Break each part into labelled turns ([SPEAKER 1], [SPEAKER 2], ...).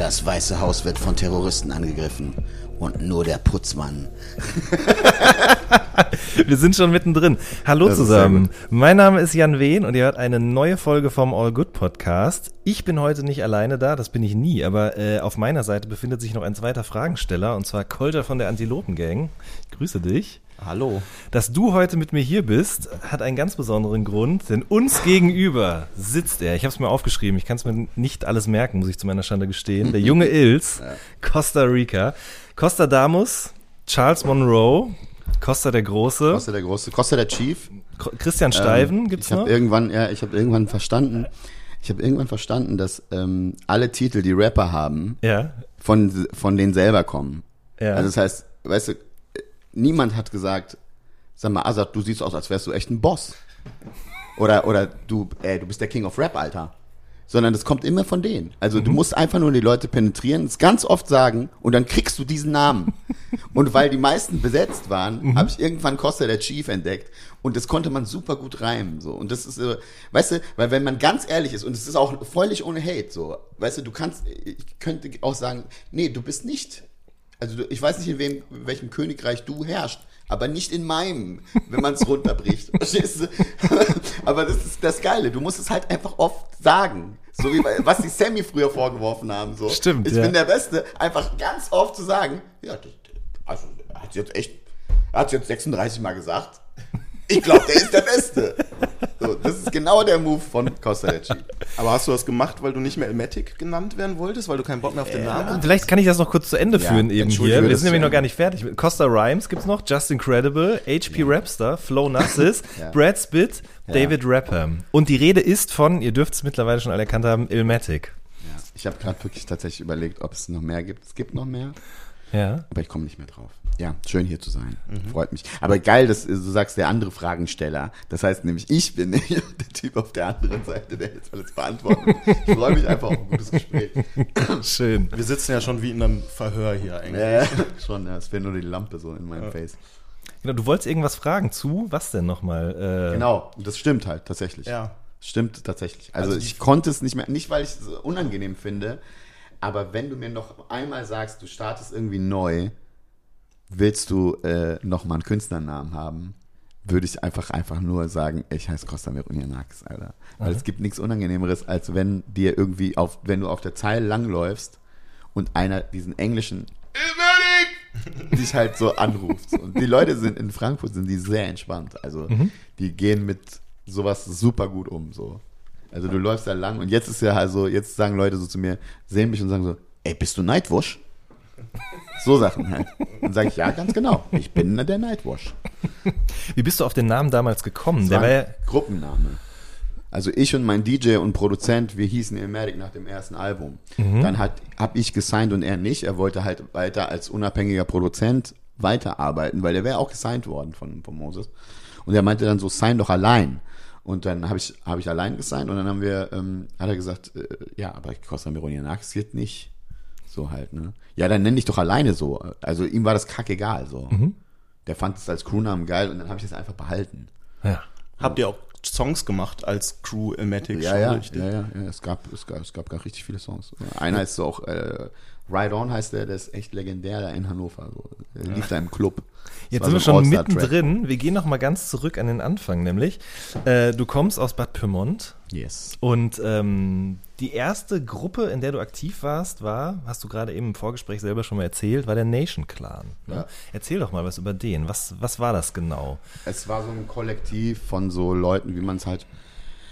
[SPEAKER 1] Das Weiße Haus wird von Terroristen angegriffen und nur der Putzmann.
[SPEAKER 2] Wir sind schon mittendrin. Hallo das zusammen. Mein Name ist Jan Wehn und ihr hört eine neue Folge vom All Good Podcast. Ich bin heute nicht alleine da, das bin ich nie, aber äh, auf meiner Seite befindet sich noch ein zweiter Fragensteller und zwar Kolter von der Antilopen Gang. Ich grüße dich.
[SPEAKER 3] Hallo.
[SPEAKER 2] Dass du heute mit mir hier bist, hat einen ganz besonderen Grund, denn uns gegenüber sitzt er. Ich habe es mir aufgeschrieben, ich kann es mir nicht alles merken, muss ich zu meiner Schande gestehen. Der junge Ils, Costa Rica. Costa Damus, Charles Monroe, Costa der Große.
[SPEAKER 3] Costa der Große, Costa der Chief.
[SPEAKER 2] Christian Steiven ähm,
[SPEAKER 3] gibt's ich noch? Irgendwann, ja, ich habe irgendwann verstanden, ich habe irgendwann verstanden, dass ähm, alle Titel, die Rapper haben,
[SPEAKER 2] ja.
[SPEAKER 3] von, von denen selber kommen.
[SPEAKER 2] Ja.
[SPEAKER 3] Also das heißt, weißt du, niemand hat gesagt, sag mal, Azad, du siehst aus, als wärst du echt ein Boss. Oder, oder du, ey, du bist der King of Rap, Alter. Sondern das kommt immer von denen. Also mhm. du musst einfach nur die Leute penetrieren, es ganz oft sagen und dann kriegst du diesen Namen. und weil die meisten besetzt waren, mhm. habe ich irgendwann Costa der Chief entdeckt und das konnte man super gut reimen so und das ist äh, weißt du, weil wenn man ganz ehrlich ist und es ist auch völlig ohne Hate so, weißt du, du kannst ich könnte auch sagen, nee, du bist nicht also ich weiß nicht, in, wem, in welchem Königreich du herrschst, aber nicht in meinem, wenn man es runterbricht. Verstehst du? aber das ist das Geile. Du musst es halt einfach oft sagen. So wie was die Sammy früher vorgeworfen haben. So.
[SPEAKER 2] Stimmt.
[SPEAKER 3] Ich
[SPEAKER 2] ja.
[SPEAKER 3] bin der Beste. Einfach ganz oft zu sagen, ja, das, also hat jetzt echt, hat jetzt 36 Mal gesagt. Ich glaube, der ist der Beste. Das ist genau der Move von Costarecci.
[SPEAKER 4] Aber hast du das gemacht, weil du nicht mehr Elmatic genannt werden wolltest, weil du keinen Bock mehr auf den Namen hast?
[SPEAKER 2] Vielleicht kann ich das noch kurz zu Ende ja, führen eben hier. Wir sind nämlich noch gar nicht fertig. Costa Rhymes gibt's noch, Just Incredible, HP ja. Rapster, Flo Nassis, ja. Brad Spitt, David Rapper. Und die Rede ist von, ihr dürft es mittlerweile schon alle erkannt haben, Ilmatic.
[SPEAKER 3] Ich habe gerade wirklich tatsächlich überlegt, ob es noch mehr gibt. Es gibt noch mehr.
[SPEAKER 2] Ja.
[SPEAKER 3] Aber ich komme nicht mehr drauf. Ja, schön hier zu sein. Mhm. Freut mich. Aber geil, dass du sagst, der andere Fragensteller. Das heißt nämlich, ich bin der Typ auf der anderen Seite, der jetzt alles beantwortet. Ich freue mich einfach auf ein gutes Gespräch.
[SPEAKER 4] Schön. Wir sitzen ja schon wie in einem Verhör hier eigentlich.
[SPEAKER 3] Ja, schon, ja. Es fehlt nur die Lampe so in meinem ja. Face.
[SPEAKER 2] Genau, du wolltest irgendwas fragen zu, was denn nochmal?
[SPEAKER 3] Äh genau, das stimmt halt tatsächlich.
[SPEAKER 4] Ja.
[SPEAKER 3] Stimmt tatsächlich. Also, also ich konnte es nicht mehr, nicht weil ich es unangenehm finde, aber wenn du mir noch einmal sagst, du startest irgendwie neu, willst du äh, nochmal einen Künstlernamen haben, würde ich einfach einfach nur sagen, ich heiße Costa Veronianakis, Alter. Weil mhm. es gibt nichts Unangenehmeres, als wenn dir irgendwie auf, wenn du auf der Zeile langläufst und einer diesen englischen dich halt so anruft. Und die Leute sind in Frankfurt sind die sehr entspannt. Also mhm. die gehen mit sowas super gut um. So. Also du läufst da lang und jetzt ist ja also, jetzt sagen Leute so zu mir, sehen mich und sagen so, ey, bist du Nightwash? So Sachen halt. Dann sage ich, ja, ganz genau. Ich bin der Nightwash.
[SPEAKER 2] Wie bist du auf den Namen damals gekommen?
[SPEAKER 3] Das der war ja Gruppenname. Also ich und mein DJ und Produzent, wir hießen Ilmatic nach dem ersten Album. Mhm. Dann hat habe ich gesigned und er nicht. Er wollte halt weiter als unabhängiger Produzent weiterarbeiten, weil er wäre auch gesigned worden von, von Moses. Und er meinte dann so, sign doch allein. Und dann habe ich, hab ich allein gesigned und dann haben wir, ähm, hat er gesagt, äh, ja, aber Costa Mironianakis geht nicht. So halt, ne? Ja, dann nenn dich doch alleine so. Also ihm war das kackegal so. Mhm. Der fand es als Crewnamen geil und dann habe ich es einfach behalten.
[SPEAKER 2] Ja.
[SPEAKER 4] Habt ihr auch Songs gemacht als Crew Ilmatic?
[SPEAKER 3] Ja, ja, ja, ja, ja, Es gab, es gab, es gab gar richtig viele Songs. Einer ist so auch, äh, Ride On heißt der, der ist echt legendär da in Hannover. So. Der lief da im Club.
[SPEAKER 2] Jetzt sind wir schon mittendrin. Wir gehen noch mal ganz zurück an den Anfang, nämlich äh, du kommst aus Bad Pyrmont.
[SPEAKER 3] Yes.
[SPEAKER 2] Und ähm, die erste Gruppe, in der du aktiv warst, war, hast du gerade eben im Vorgespräch selber schon mal erzählt, war der Nation Clan. Ne? Ja. Erzähl doch mal was über den. Was, was war das genau?
[SPEAKER 3] Es war so ein Kollektiv von so Leuten, wie man es halt.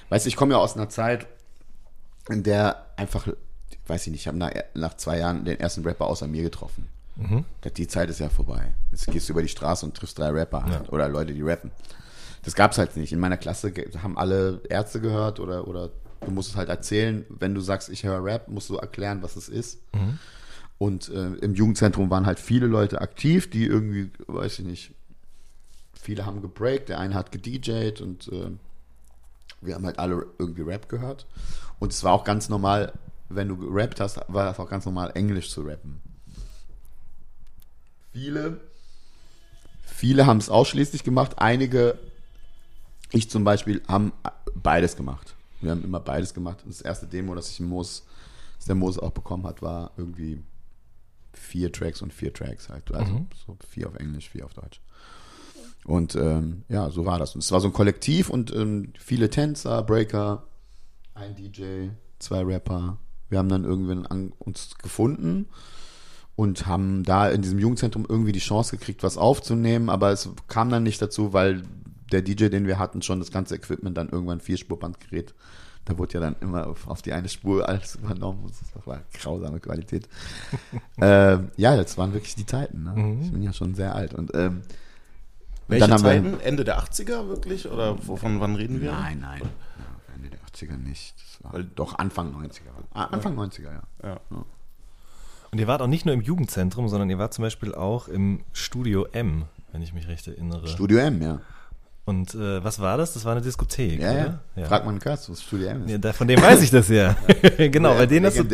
[SPEAKER 3] Weißt du, ich komme ja aus einer Zeit, der einfach, weiß ich nicht, ich habe nach, nach zwei Jahren den ersten Rapper außer mir getroffen. Die Zeit ist ja vorbei. Jetzt gehst du über die Straße und triffst drei Rapper halt, oder Leute, die rappen. Das gab's halt nicht. In meiner Klasse haben alle Ärzte gehört oder, oder du musst es halt erzählen. Wenn du sagst, ich höre Rap, musst du erklären, was es ist. Und äh, im Jugendzentrum waren halt viele Leute aktiv, die irgendwie, weiß ich nicht, viele haben gebreakt, der eine hat gedjed und äh, wir haben halt alle irgendwie Rap gehört. Und es war auch ganz normal, wenn du gerappt hast, war das auch ganz normal, Englisch zu rappen. Viele, viele haben es ausschließlich gemacht, einige, ich zum Beispiel, haben beides gemacht. Wir haben immer beides gemacht. Und das erste Demo, das ich Moos, das der Moos auch bekommen hat, war irgendwie vier Tracks und vier Tracks halt. Also so vier auf Englisch, vier auf Deutsch. Und ähm, ja, so war das. Und es war so ein Kollektiv und ähm, viele Tänzer, Breaker, ein DJ, zwei Rapper. Wir haben dann irgendwann an, uns gefunden und haben da in diesem Jugendzentrum irgendwie die Chance gekriegt, was aufzunehmen, aber es kam dann nicht dazu, weil der DJ, den wir hatten, schon das ganze Equipment dann irgendwann Vierspurbandgerät. Da wurde ja dann immer auf, auf die eine Spur alles übernommen. Das war grausame Qualität. ähm, ja, das waren wirklich die Zeiten. Ne? Ich bin ja schon sehr alt. Und ähm,
[SPEAKER 4] Welche
[SPEAKER 3] dann haben wir-
[SPEAKER 4] Zeiten? Ende der 80er wirklich? Oder wovon wann reden wir?
[SPEAKER 3] Nein, nein. Ja, Ende der 80er nicht. War doch Anfang 90er. Ah, Anfang 90er, ja.
[SPEAKER 4] Ja.
[SPEAKER 2] Und ihr wart auch nicht nur im Jugendzentrum, sondern ihr wart zum Beispiel auch im Studio M, wenn ich mich recht erinnere.
[SPEAKER 3] Studio M, ja.
[SPEAKER 2] Und äh, was war das? Das war eine Diskothek,
[SPEAKER 3] Ja,
[SPEAKER 2] oder?
[SPEAKER 3] ja. Frag mal einen Kurz, was Studio M ist.
[SPEAKER 2] Ja, da, von dem weiß ich das ja. genau,
[SPEAKER 3] Ja,
[SPEAKER 2] weil den hast du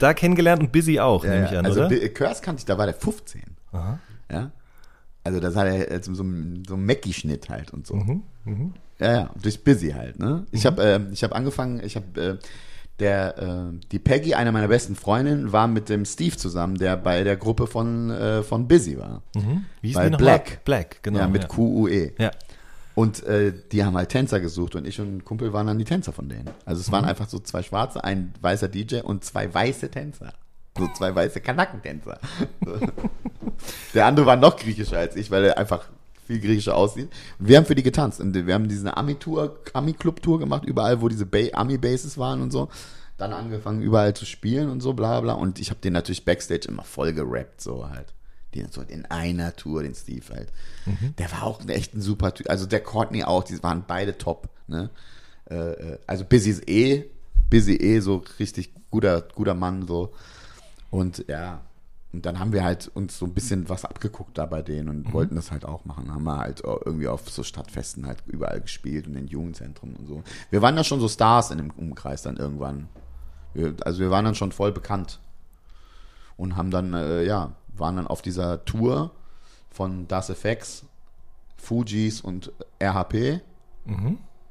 [SPEAKER 2] da kennengelernt und Busy auch,
[SPEAKER 3] Ja,
[SPEAKER 2] nehme
[SPEAKER 3] ja.
[SPEAKER 2] ich an,
[SPEAKER 3] also
[SPEAKER 2] oder?
[SPEAKER 3] Curse kannte ich, da war der 15.
[SPEAKER 2] Aha.
[SPEAKER 3] Ja. Also das hat er jetzt so, so einen Mackie-Schnitt halt und so.
[SPEAKER 2] Mhm,
[SPEAKER 3] Ja, ja, durch Busy halt, ne? Ich habe ähm, ich hab angefangen, ich habe äh, der äh, die Peggy, eine meiner besten Freundinnen, war mit dem Steve zusammen, der bei der Gruppe von äh, von Busy war.
[SPEAKER 2] Mhm. Wie hieß
[SPEAKER 3] bei
[SPEAKER 2] die
[SPEAKER 3] Black.
[SPEAKER 2] Black, genau.
[SPEAKER 3] ja, mit
[SPEAKER 2] ja.
[SPEAKER 3] QUE.
[SPEAKER 2] Ja.
[SPEAKER 3] Und äh, die haben halt Tänzer gesucht und ich und ein Kumpel waren dann die Tänzer von denen. Also es
[SPEAKER 2] Mhm.
[SPEAKER 3] waren einfach so zwei Schwarze, ein weißer DJ und zwei weiße Tänzer. So zwei weiße Kanackentänzer. Der andere war noch griechischer als ich, weil er einfach viel griechischer aussieht. Und wir haben für die getanzt. Und wir haben diese Ami-Tour, Ami-Club-Tour gemacht, überall, wo diese ba Ami-Bases waren und so. Dann angefangen, überall zu spielen und so, bla bla. Und ich habe den natürlich Backstage immer voll gerappt, so halt. Den so in einer Tour, den Steve halt. Der war auch echt ein super Typ. Also der Courtney auch, die waren beide top, ne? Äh, äh, also Busy ist eh, Busy eh so richtig guter, guter Mann, so. Und ja, und dann haben wir halt uns so ein bisschen was abgeguckt da bei denen und wollten das halt auch machen. Haben wir halt irgendwie auf so Stadtfesten halt überall gespielt und in Jugendzentren und so. Wir waren da schon so Stars in dem Umkreis dann irgendwann. Wir, also wir waren dann schon voll bekannt. Und haben dann, äh, ja, waren dann auf dieser Tour von Das FX, Fujis und RHP.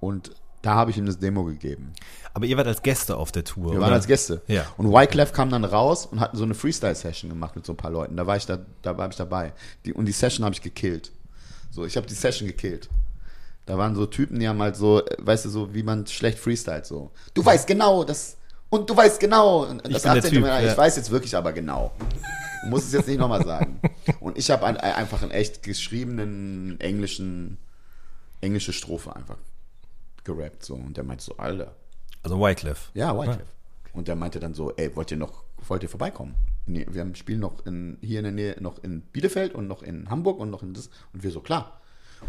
[SPEAKER 3] Und da habe ich ihm das Demo gegeben.
[SPEAKER 2] Aber ihr wart als Gäste auf der Tour,
[SPEAKER 3] Wir
[SPEAKER 2] oder?
[SPEAKER 3] waren als Gäste.
[SPEAKER 2] Ja.
[SPEAKER 3] Und Wyclef kam dann raus und hatten so eine Freestyle-Session gemacht mit so ein paar Leuten. Da war ich da, da war ich dabei. Die, und die Session habe ich gekillt. So, ich habe die Session gekillt. Da waren so Typen, die haben halt so, äh, weißt du, so wie man schlecht freestylt so. Du weißt genau, das und du weißt genau. Und das
[SPEAKER 2] bin der
[SPEAKER 3] 18.
[SPEAKER 2] Typ, ja.
[SPEAKER 3] Ich weiß jetzt wirklich aber genau. Du musst es jetzt nicht nochmal sagen. Und ich habe ein, einfach einen echt geschriebenen englischen, englische Strophe einfach gerappt so. Und der meinte so, Alter,
[SPEAKER 2] Also Wycliffe.
[SPEAKER 3] ja, Wycliffe. Und der meinte dann so, ey, wollt ihr noch, wollt ihr vorbeikommen? Nee, wir haben spielen noch in, hier in der Nähe, noch in Bielefeld und noch in Hamburg und noch in das. Und wir so, klar.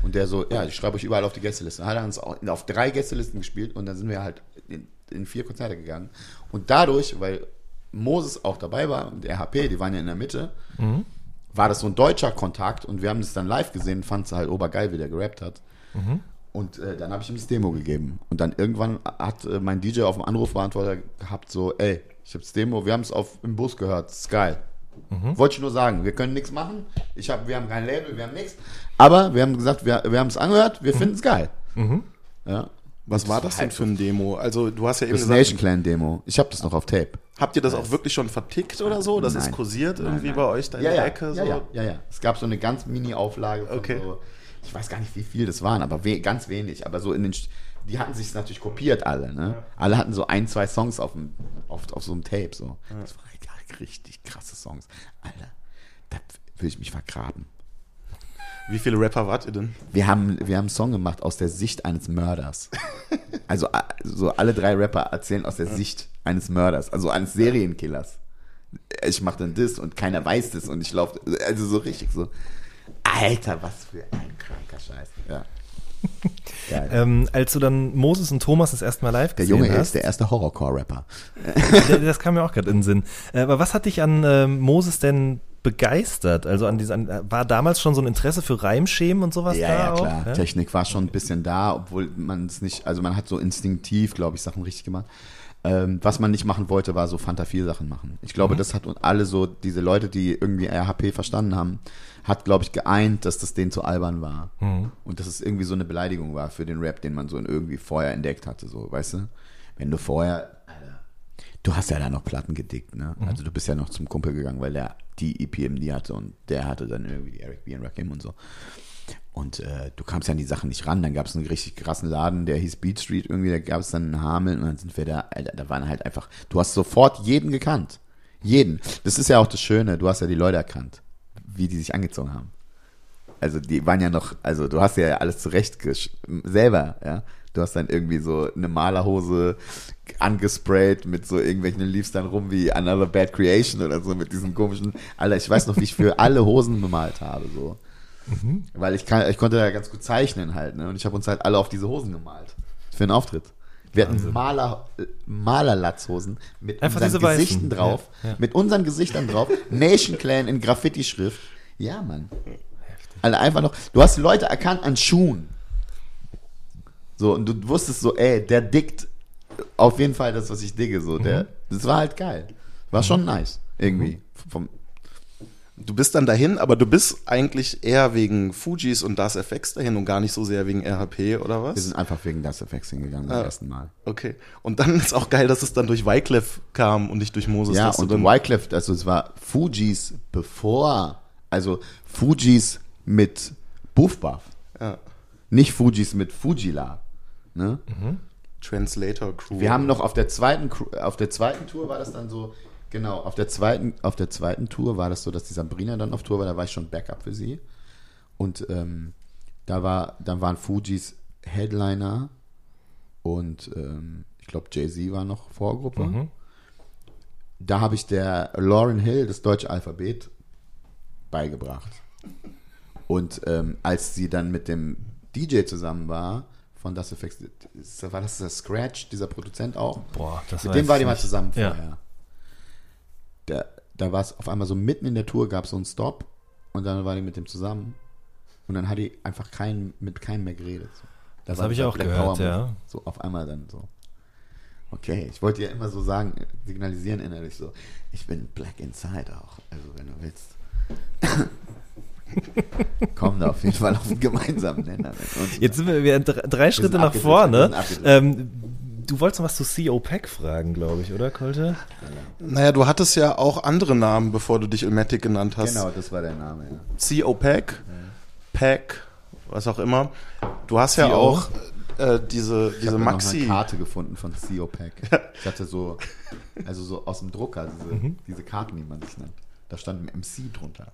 [SPEAKER 3] Und der so, ja, ich schreibe euch überall auf die Gästeliste. Hat er uns auf drei Gästelisten gespielt und dann sind wir halt in, in vier Konzerte gegangen. Und dadurch, weil Moses auch dabei war und der HP, die waren ja in der Mitte, war das so ein deutscher Kontakt und wir haben das dann live gesehen, fand es halt obergeil, wie der gerappt hat. Und äh, dann habe ich ihm das Demo gegeben. Und dann irgendwann hat äh, mein DJ auf dem Anrufbeantworter gehabt, so, ey, ich habe das Demo, wir haben es auf im Bus gehört, ist geil. Wollte ich nur sagen, wir können nichts machen. Ich hab, wir haben kein Label, wir haben nichts. Aber wir haben gesagt, wir, wir haben es angehört, wir finden es geil. Ja.
[SPEAKER 4] Was war das denn für ein Demo? Also du hast ja eben
[SPEAKER 3] Das
[SPEAKER 4] gesagt,
[SPEAKER 3] Nation Clan Demo. Ich habe das noch auf Tape.
[SPEAKER 4] habt ihr das auch wirklich schon vertickt oder so? Das ist
[SPEAKER 3] Nein.
[SPEAKER 4] kursiert
[SPEAKER 3] Nein,
[SPEAKER 4] irgendwie
[SPEAKER 3] nein.
[SPEAKER 4] bei euch da in
[SPEAKER 3] ja,
[SPEAKER 4] der
[SPEAKER 3] ja,
[SPEAKER 4] Ecke?
[SPEAKER 3] ja,
[SPEAKER 4] so?
[SPEAKER 3] ja, ja, ja. Es gab so eine ganz Mini-Auflage von
[SPEAKER 4] Okay.
[SPEAKER 3] so, ich weiß gar nicht, wie viel das waren, aber we ganz wenig. Aber so in den, St- die hatten sich natürlich kopiert alle, ne? Alle hatten so ein, zwei Songs auf, dem, auf, auf so einem Tape, so. Das waren richtig krasse Songs. Alter, da will ich mich vergraben.
[SPEAKER 4] Wie viele Rapper wart ihr denn?
[SPEAKER 3] Wir haben, wir haben einen Song gemacht aus der Sicht eines Mörders. Also so alle drei Rapper erzählen aus der Sicht eines Mörders, also eines Serienkillers. Ich mache dann das und keiner weiß das und ich laufe, also so richtig so. Alter, was für ein kranker Scheiß. Ja.
[SPEAKER 2] Ähm, als du dann Moses und Thomas das erste Mal live
[SPEAKER 3] der
[SPEAKER 2] gesehen
[SPEAKER 3] Junge
[SPEAKER 2] hast,
[SPEAKER 3] ist der erste Horrorcore-Rapper.
[SPEAKER 2] Der- das kam mir auch gerade in den Sinn. Äh, Aber was hat dich an ähm, Moses denn begeistert? Also an diesen, an, war damals schon so ein Interesse für Reimschemen und sowas
[SPEAKER 3] Ja,
[SPEAKER 2] da
[SPEAKER 3] ja,
[SPEAKER 2] auch?
[SPEAKER 3] klar.
[SPEAKER 2] Ja?
[SPEAKER 3] Technik war schon ein bisschen da, obwohl man es nicht, also man hat so instinktiv, glaube ich, Sachen richtig gemacht. Ähm, was man nicht machen wollte, war so Fanta 4 Sachen machen. Ich glaube, das hat uns alle so, diese Leute, die irgendwie RHP verstanden haben, hat, glaube ich, geeint, dass das denen zu albern war. Und dass es irgendwie so eine Beleidigung war für den Rap, den man so irgendwie vorher entdeckt hatte, so, weißt du? Wenn du vorher, Alter, du hast ja da noch Platten gedickt, ne? Also du bist ja noch zum Kumpel gegangen, weil der die EPMD hatte und der hatte dann irgendwie die Eric B. und Rakim und so. Und äh, du kamst ja an die Sachen nicht ran. Dann gab es einen richtig krassen Laden, der hieß Beat Street irgendwie. Da gab es dann einen Hameln und dann sind wir da. Alter, da waren halt einfach. Du hast sofort jeden gekannt. Jeden. Das ist ja auch das Schöne. Du hast ja die Leute erkannt, wie die sich angezogen haben. Also die waren ja noch. Also du hast ja alles zurecht selber. Ja. Du hast dann irgendwie so eine Malerhose angesprayt mit so irgendwelchen Leaves dann rum wie Another Bad Creation oder so mit diesen komischen. Alter, ich weiß noch, wie ich für alle Hosen bemalt habe. So. Weil ich, kann, ich konnte ja ganz gut zeichnen halt, ne? Und ich habe uns halt alle auf diese Hosen gemalt. Für einen Auftritt. Wir hatten Maler, Malerlatzhosen mit
[SPEAKER 2] Einfach
[SPEAKER 3] unseren
[SPEAKER 2] diese weißen.
[SPEAKER 3] Gesichten drauf.
[SPEAKER 2] Ja, ja.
[SPEAKER 3] Mit unseren Gesichtern drauf. Nation Clan in Graffiti-Schrift. Ja, Mann. Alter, einfach noch. Du hast die Leute erkannt an Schuhen. So, und du wusstest so, ey, der dickt auf jeden Fall das, was ich digge. So, der, das war halt geil. War schon nice. Irgendwie. Vom,
[SPEAKER 4] Du bist dann dahin, aber du bist eigentlich eher wegen Fujis und Das FX dahin und gar nicht so sehr wegen RHP oder
[SPEAKER 3] wir
[SPEAKER 4] was?
[SPEAKER 3] sind einfach wegen das Effects hingegangen beim
[SPEAKER 4] Ah.
[SPEAKER 3] ersten Mal.
[SPEAKER 4] Okay. Und dann ist auch geil, dass es dann durch Wyclef kam und nicht durch Moses.
[SPEAKER 3] Ja, und
[SPEAKER 4] dann,
[SPEAKER 3] Wyclef, also es war Fujis bevor, also Fujis mit Buff Buff.
[SPEAKER 4] Ja.
[SPEAKER 3] Nicht Fujis mit Fujila. Ne?
[SPEAKER 4] Translator Crew.
[SPEAKER 3] Wir haben noch auf der zweiten auf der zweiten Tour war das dann so, genau, auf der zweiten, auf der zweiten Tour war das so, dass die Sabrina dann auf Tour war, da war ich schon Backup für sie. Und ähm, da war, dann waren Fujis Headliner und ähm, ich glaube Jay-Z war noch Vorgruppe. Da habe ich der Lauren Hill das deutsche Alphabet beigebracht. Und ähm, als sie dann mit dem DJ zusammen war, von Das Effects, war das der Scratch, dieser Produzent auch?
[SPEAKER 2] Boah, das
[SPEAKER 3] Mit dem war die mal zusammen
[SPEAKER 2] Ja.
[SPEAKER 3] Da, da war es auf einmal so mitten in der Tour, gab es so einen Stop und dann war die mit dem zusammen und dann hat die einfach keinen, mit keinem mehr geredet. So. Da
[SPEAKER 2] Das
[SPEAKER 3] war
[SPEAKER 2] hab ich auch
[SPEAKER 3] Black
[SPEAKER 2] gehört, ja.
[SPEAKER 3] So auf einmal dann so. Okay, ich wollte ja immer so sagen, signalisieren innerlich so, ich bin Black Inside auch, also wenn du willst. Kommen da auf jeden Fall auf einen gemeinsamen Nenner. mit uns.
[SPEAKER 2] Jetzt sind wir wieder drei, drei Schritte nach
[SPEAKER 3] wir
[SPEAKER 2] vorne. Ähm, du wolltest noch was zu CO Pack fragen, glaube ich, oder, Kolte?
[SPEAKER 4] Naja, du hattest ja auch andere Namen, bevor du dich Ilmatic genannt hast.
[SPEAKER 3] Genau, das war der Name, ja.
[SPEAKER 4] CO Pack, Pack, was auch immer. Du hast ja
[SPEAKER 3] CO.
[SPEAKER 4] auch äh, diese,
[SPEAKER 3] Ich
[SPEAKER 4] diese
[SPEAKER 3] habe noch
[SPEAKER 4] Maxi.
[SPEAKER 3] eine Karte gefunden von CO Pack. Ich hatte so, also so aus dem Drucker, diese,
[SPEAKER 2] Mhm.
[SPEAKER 3] diese Karten, die man sich nennt. Da stand ein MC drunter.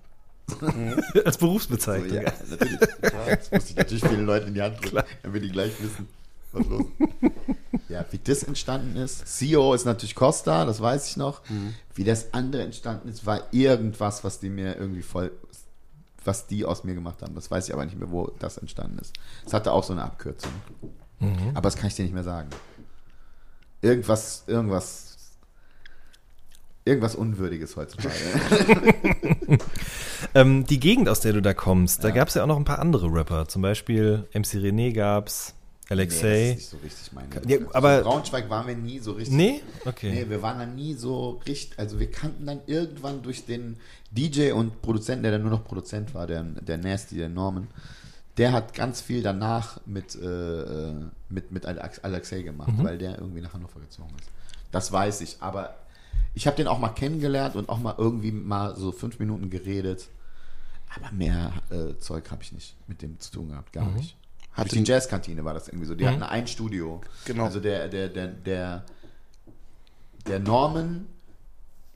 [SPEAKER 2] Als
[SPEAKER 3] So,
[SPEAKER 2] Berufsbezeichnung.
[SPEAKER 3] ja, natürlich. Das musste ich natürlich vielen Leuten in die Hand drücken, damit die gleich wissen, was los ist. Ja, wie das entstanden ist. CEO ist natürlich Costa, das weiß ich noch.
[SPEAKER 2] Mhm.
[SPEAKER 3] Wie das andere entstanden ist, war irgendwas, was die mir irgendwie voll, was die aus mir gemacht haben. Das weiß ich aber nicht mehr, wo das entstanden ist. Es hatte auch so eine Abkürzung.
[SPEAKER 2] Mhm.
[SPEAKER 3] Aber das kann ich dir nicht mehr sagen. Irgendwas, irgendwas, irgendwas Unwürdiges heutzutage.
[SPEAKER 2] Ähm, die Gegend, aus der du da kommst, da
[SPEAKER 3] Ja.
[SPEAKER 2] gab es ja auch noch ein paar andere Rapper. Zum Beispiel MC René gab's,
[SPEAKER 3] Nee,
[SPEAKER 2] Alexei.
[SPEAKER 3] das ist nicht so richtig meine.
[SPEAKER 2] Ja,
[SPEAKER 3] so
[SPEAKER 2] aber-
[SPEAKER 3] in Braunschweig waren wir nie so richtig.
[SPEAKER 2] Nee? Okay.
[SPEAKER 3] Nee, wir waren da nie so richtig, also wir kannten dann irgendwann durch den DJ und Produzenten, der dann nur noch Produzent war, der, der Nasty, der Norman, der hat ganz viel danach mit, äh, mit, mit Alex, Alexei gemacht,
[SPEAKER 2] Mhm.
[SPEAKER 3] weil der irgendwie nach Hannover gezogen ist. Das weiß ich, aber ich habe den auch mal kennengelernt und auch mal irgendwie mal so fünf Minuten geredet, aber mehr äh, Zeug habe ich nicht mit dem zu tun gehabt, gar nicht.
[SPEAKER 4] Hat
[SPEAKER 3] Durch die Jazzkantine war das irgendwie so. Die hatten ein Studio.
[SPEAKER 4] Genau.
[SPEAKER 3] Also der, der, der, der, der Norman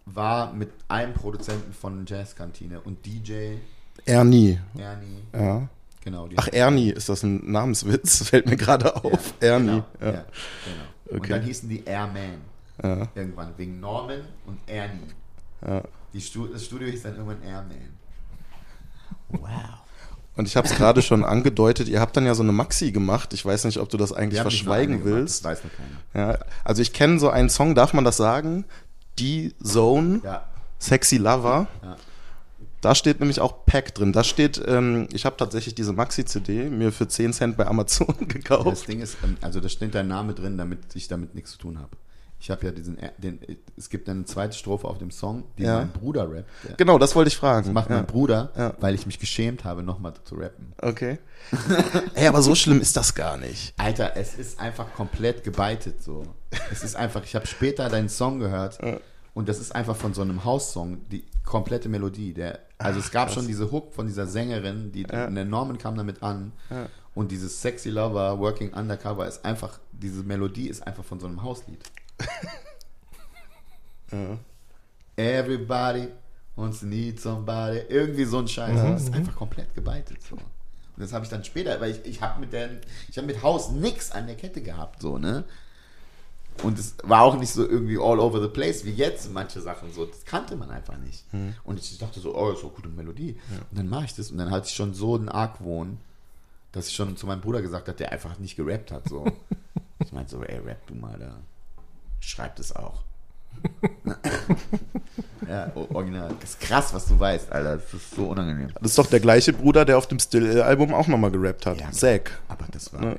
[SPEAKER 3] war mit einem Produzenten von Jazzkantine und DJ
[SPEAKER 4] Ernie.
[SPEAKER 3] Ernie.
[SPEAKER 4] Ja.
[SPEAKER 3] Genau.
[SPEAKER 4] Ach, Ernie, ist das ein Namenswitz? Fällt mir gerade auf. Ernie.
[SPEAKER 3] Genau,
[SPEAKER 4] Ja.
[SPEAKER 3] ja. genau. Und
[SPEAKER 4] Okay.
[SPEAKER 3] dann hießen die Airman.
[SPEAKER 4] Ja.
[SPEAKER 3] Irgendwann, wegen Norman und Ernie.
[SPEAKER 4] Ja.
[SPEAKER 3] Die Stu das Studio hieß dann irgendwann Airman. Wow.
[SPEAKER 4] Und ich habe es gerade schon angedeutet, ihr habt dann ja so eine Maxi gemacht. Ich weiß nicht, ob du das eigentlich verschweigen
[SPEAKER 3] eine gemacht,
[SPEAKER 4] willst.
[SPEAKER 3] Das weiß noch keiner.
[SPEAKER 4] Ja, also ich kenne so einen Song, darf man das sagen? Die Zone,
[SPEAKER 3] Ja.
[SPEAKER 4] Sexy Lover.
[SPEAKER 3] Ja.
[SPEAKER 4] Da steht nämlich auch Pack drin. Da steht, ähm, ich habe tatsächlich diese Maxi-CD mir für 10 Cent bei Amazon
[SPEAKER 3] Das
[SPEAKER 4] gekauft.
[SPEAKER 3] Ding ist, ähm, also da steht dein Name drin, damit ich damit nichts zu tun habe. Ich habe ja diesen, den, es gibt eine zweite Strophe auf dem Song, die
[SPEAKER 4] Ja.
[SPEAKER 3] mein Bruder rappt. Der
[SPEAKER 4] Genau, das wollte ich fragen.
[SPEAKER 3] das macht
[SPEAKER 4] ja.
[SPEAKER 3] mein Bruder,
[SPEAKER 4] Ja.
[SPEAKER 3] weil ich mich geschämt habe, nochmal zu rappen.
[SPEAKER 4] Okay. Ey, aber so schlimm ist das gar nicht.
[SPEAKER 3] Alter, es ist einfach komplett gebeitet so. Es ist einfach, ich habe später deinen Song gehört und das ist einfach von so einem House-Song die komplette Melodie. Der, also es gab schon diese Hook von dieser Sängerin, die in der Norman kam damit an und dieses Sexy Lover, Working Undercover ist einfach, diese Melodie ist einfach von so einem Hauslied. Everybody wants to need somebody. Irgendwie so ein Scheiß. Das ist einfach komplett gebeitet. So. Und das habe ich dann später, weil ich, ich habe mit der, ich habe mit Haus nix an der Kette gehabt, so, ne? Und es war auch nicht so irgendwie all over the place wie jetzt manche Sachen so. Das kannte man einfach nicht. Und ich dachte so, oh, ist doch gute Melodie. Und dann mache ich das und dann hatte ich schon so einen Argwohn, dass ich schon zu meinem Bruder gesagt habe, der einfach nicht gerappt hat. So. ich meinte so, ey, rap du mal da. Schreib das auch. ja, original. Das ist krass, was du weißt, Alter. Das ist so unangenehm.
[SPEAKER 4] Das ist doch der gleiche Bruder, der auf dem Still-Album auch nochmal gerappt hat.
[SPEAKER 3] Ja.
[SPEAKER 4] Zack.
[SPEAKER 3] Aber das war, ja.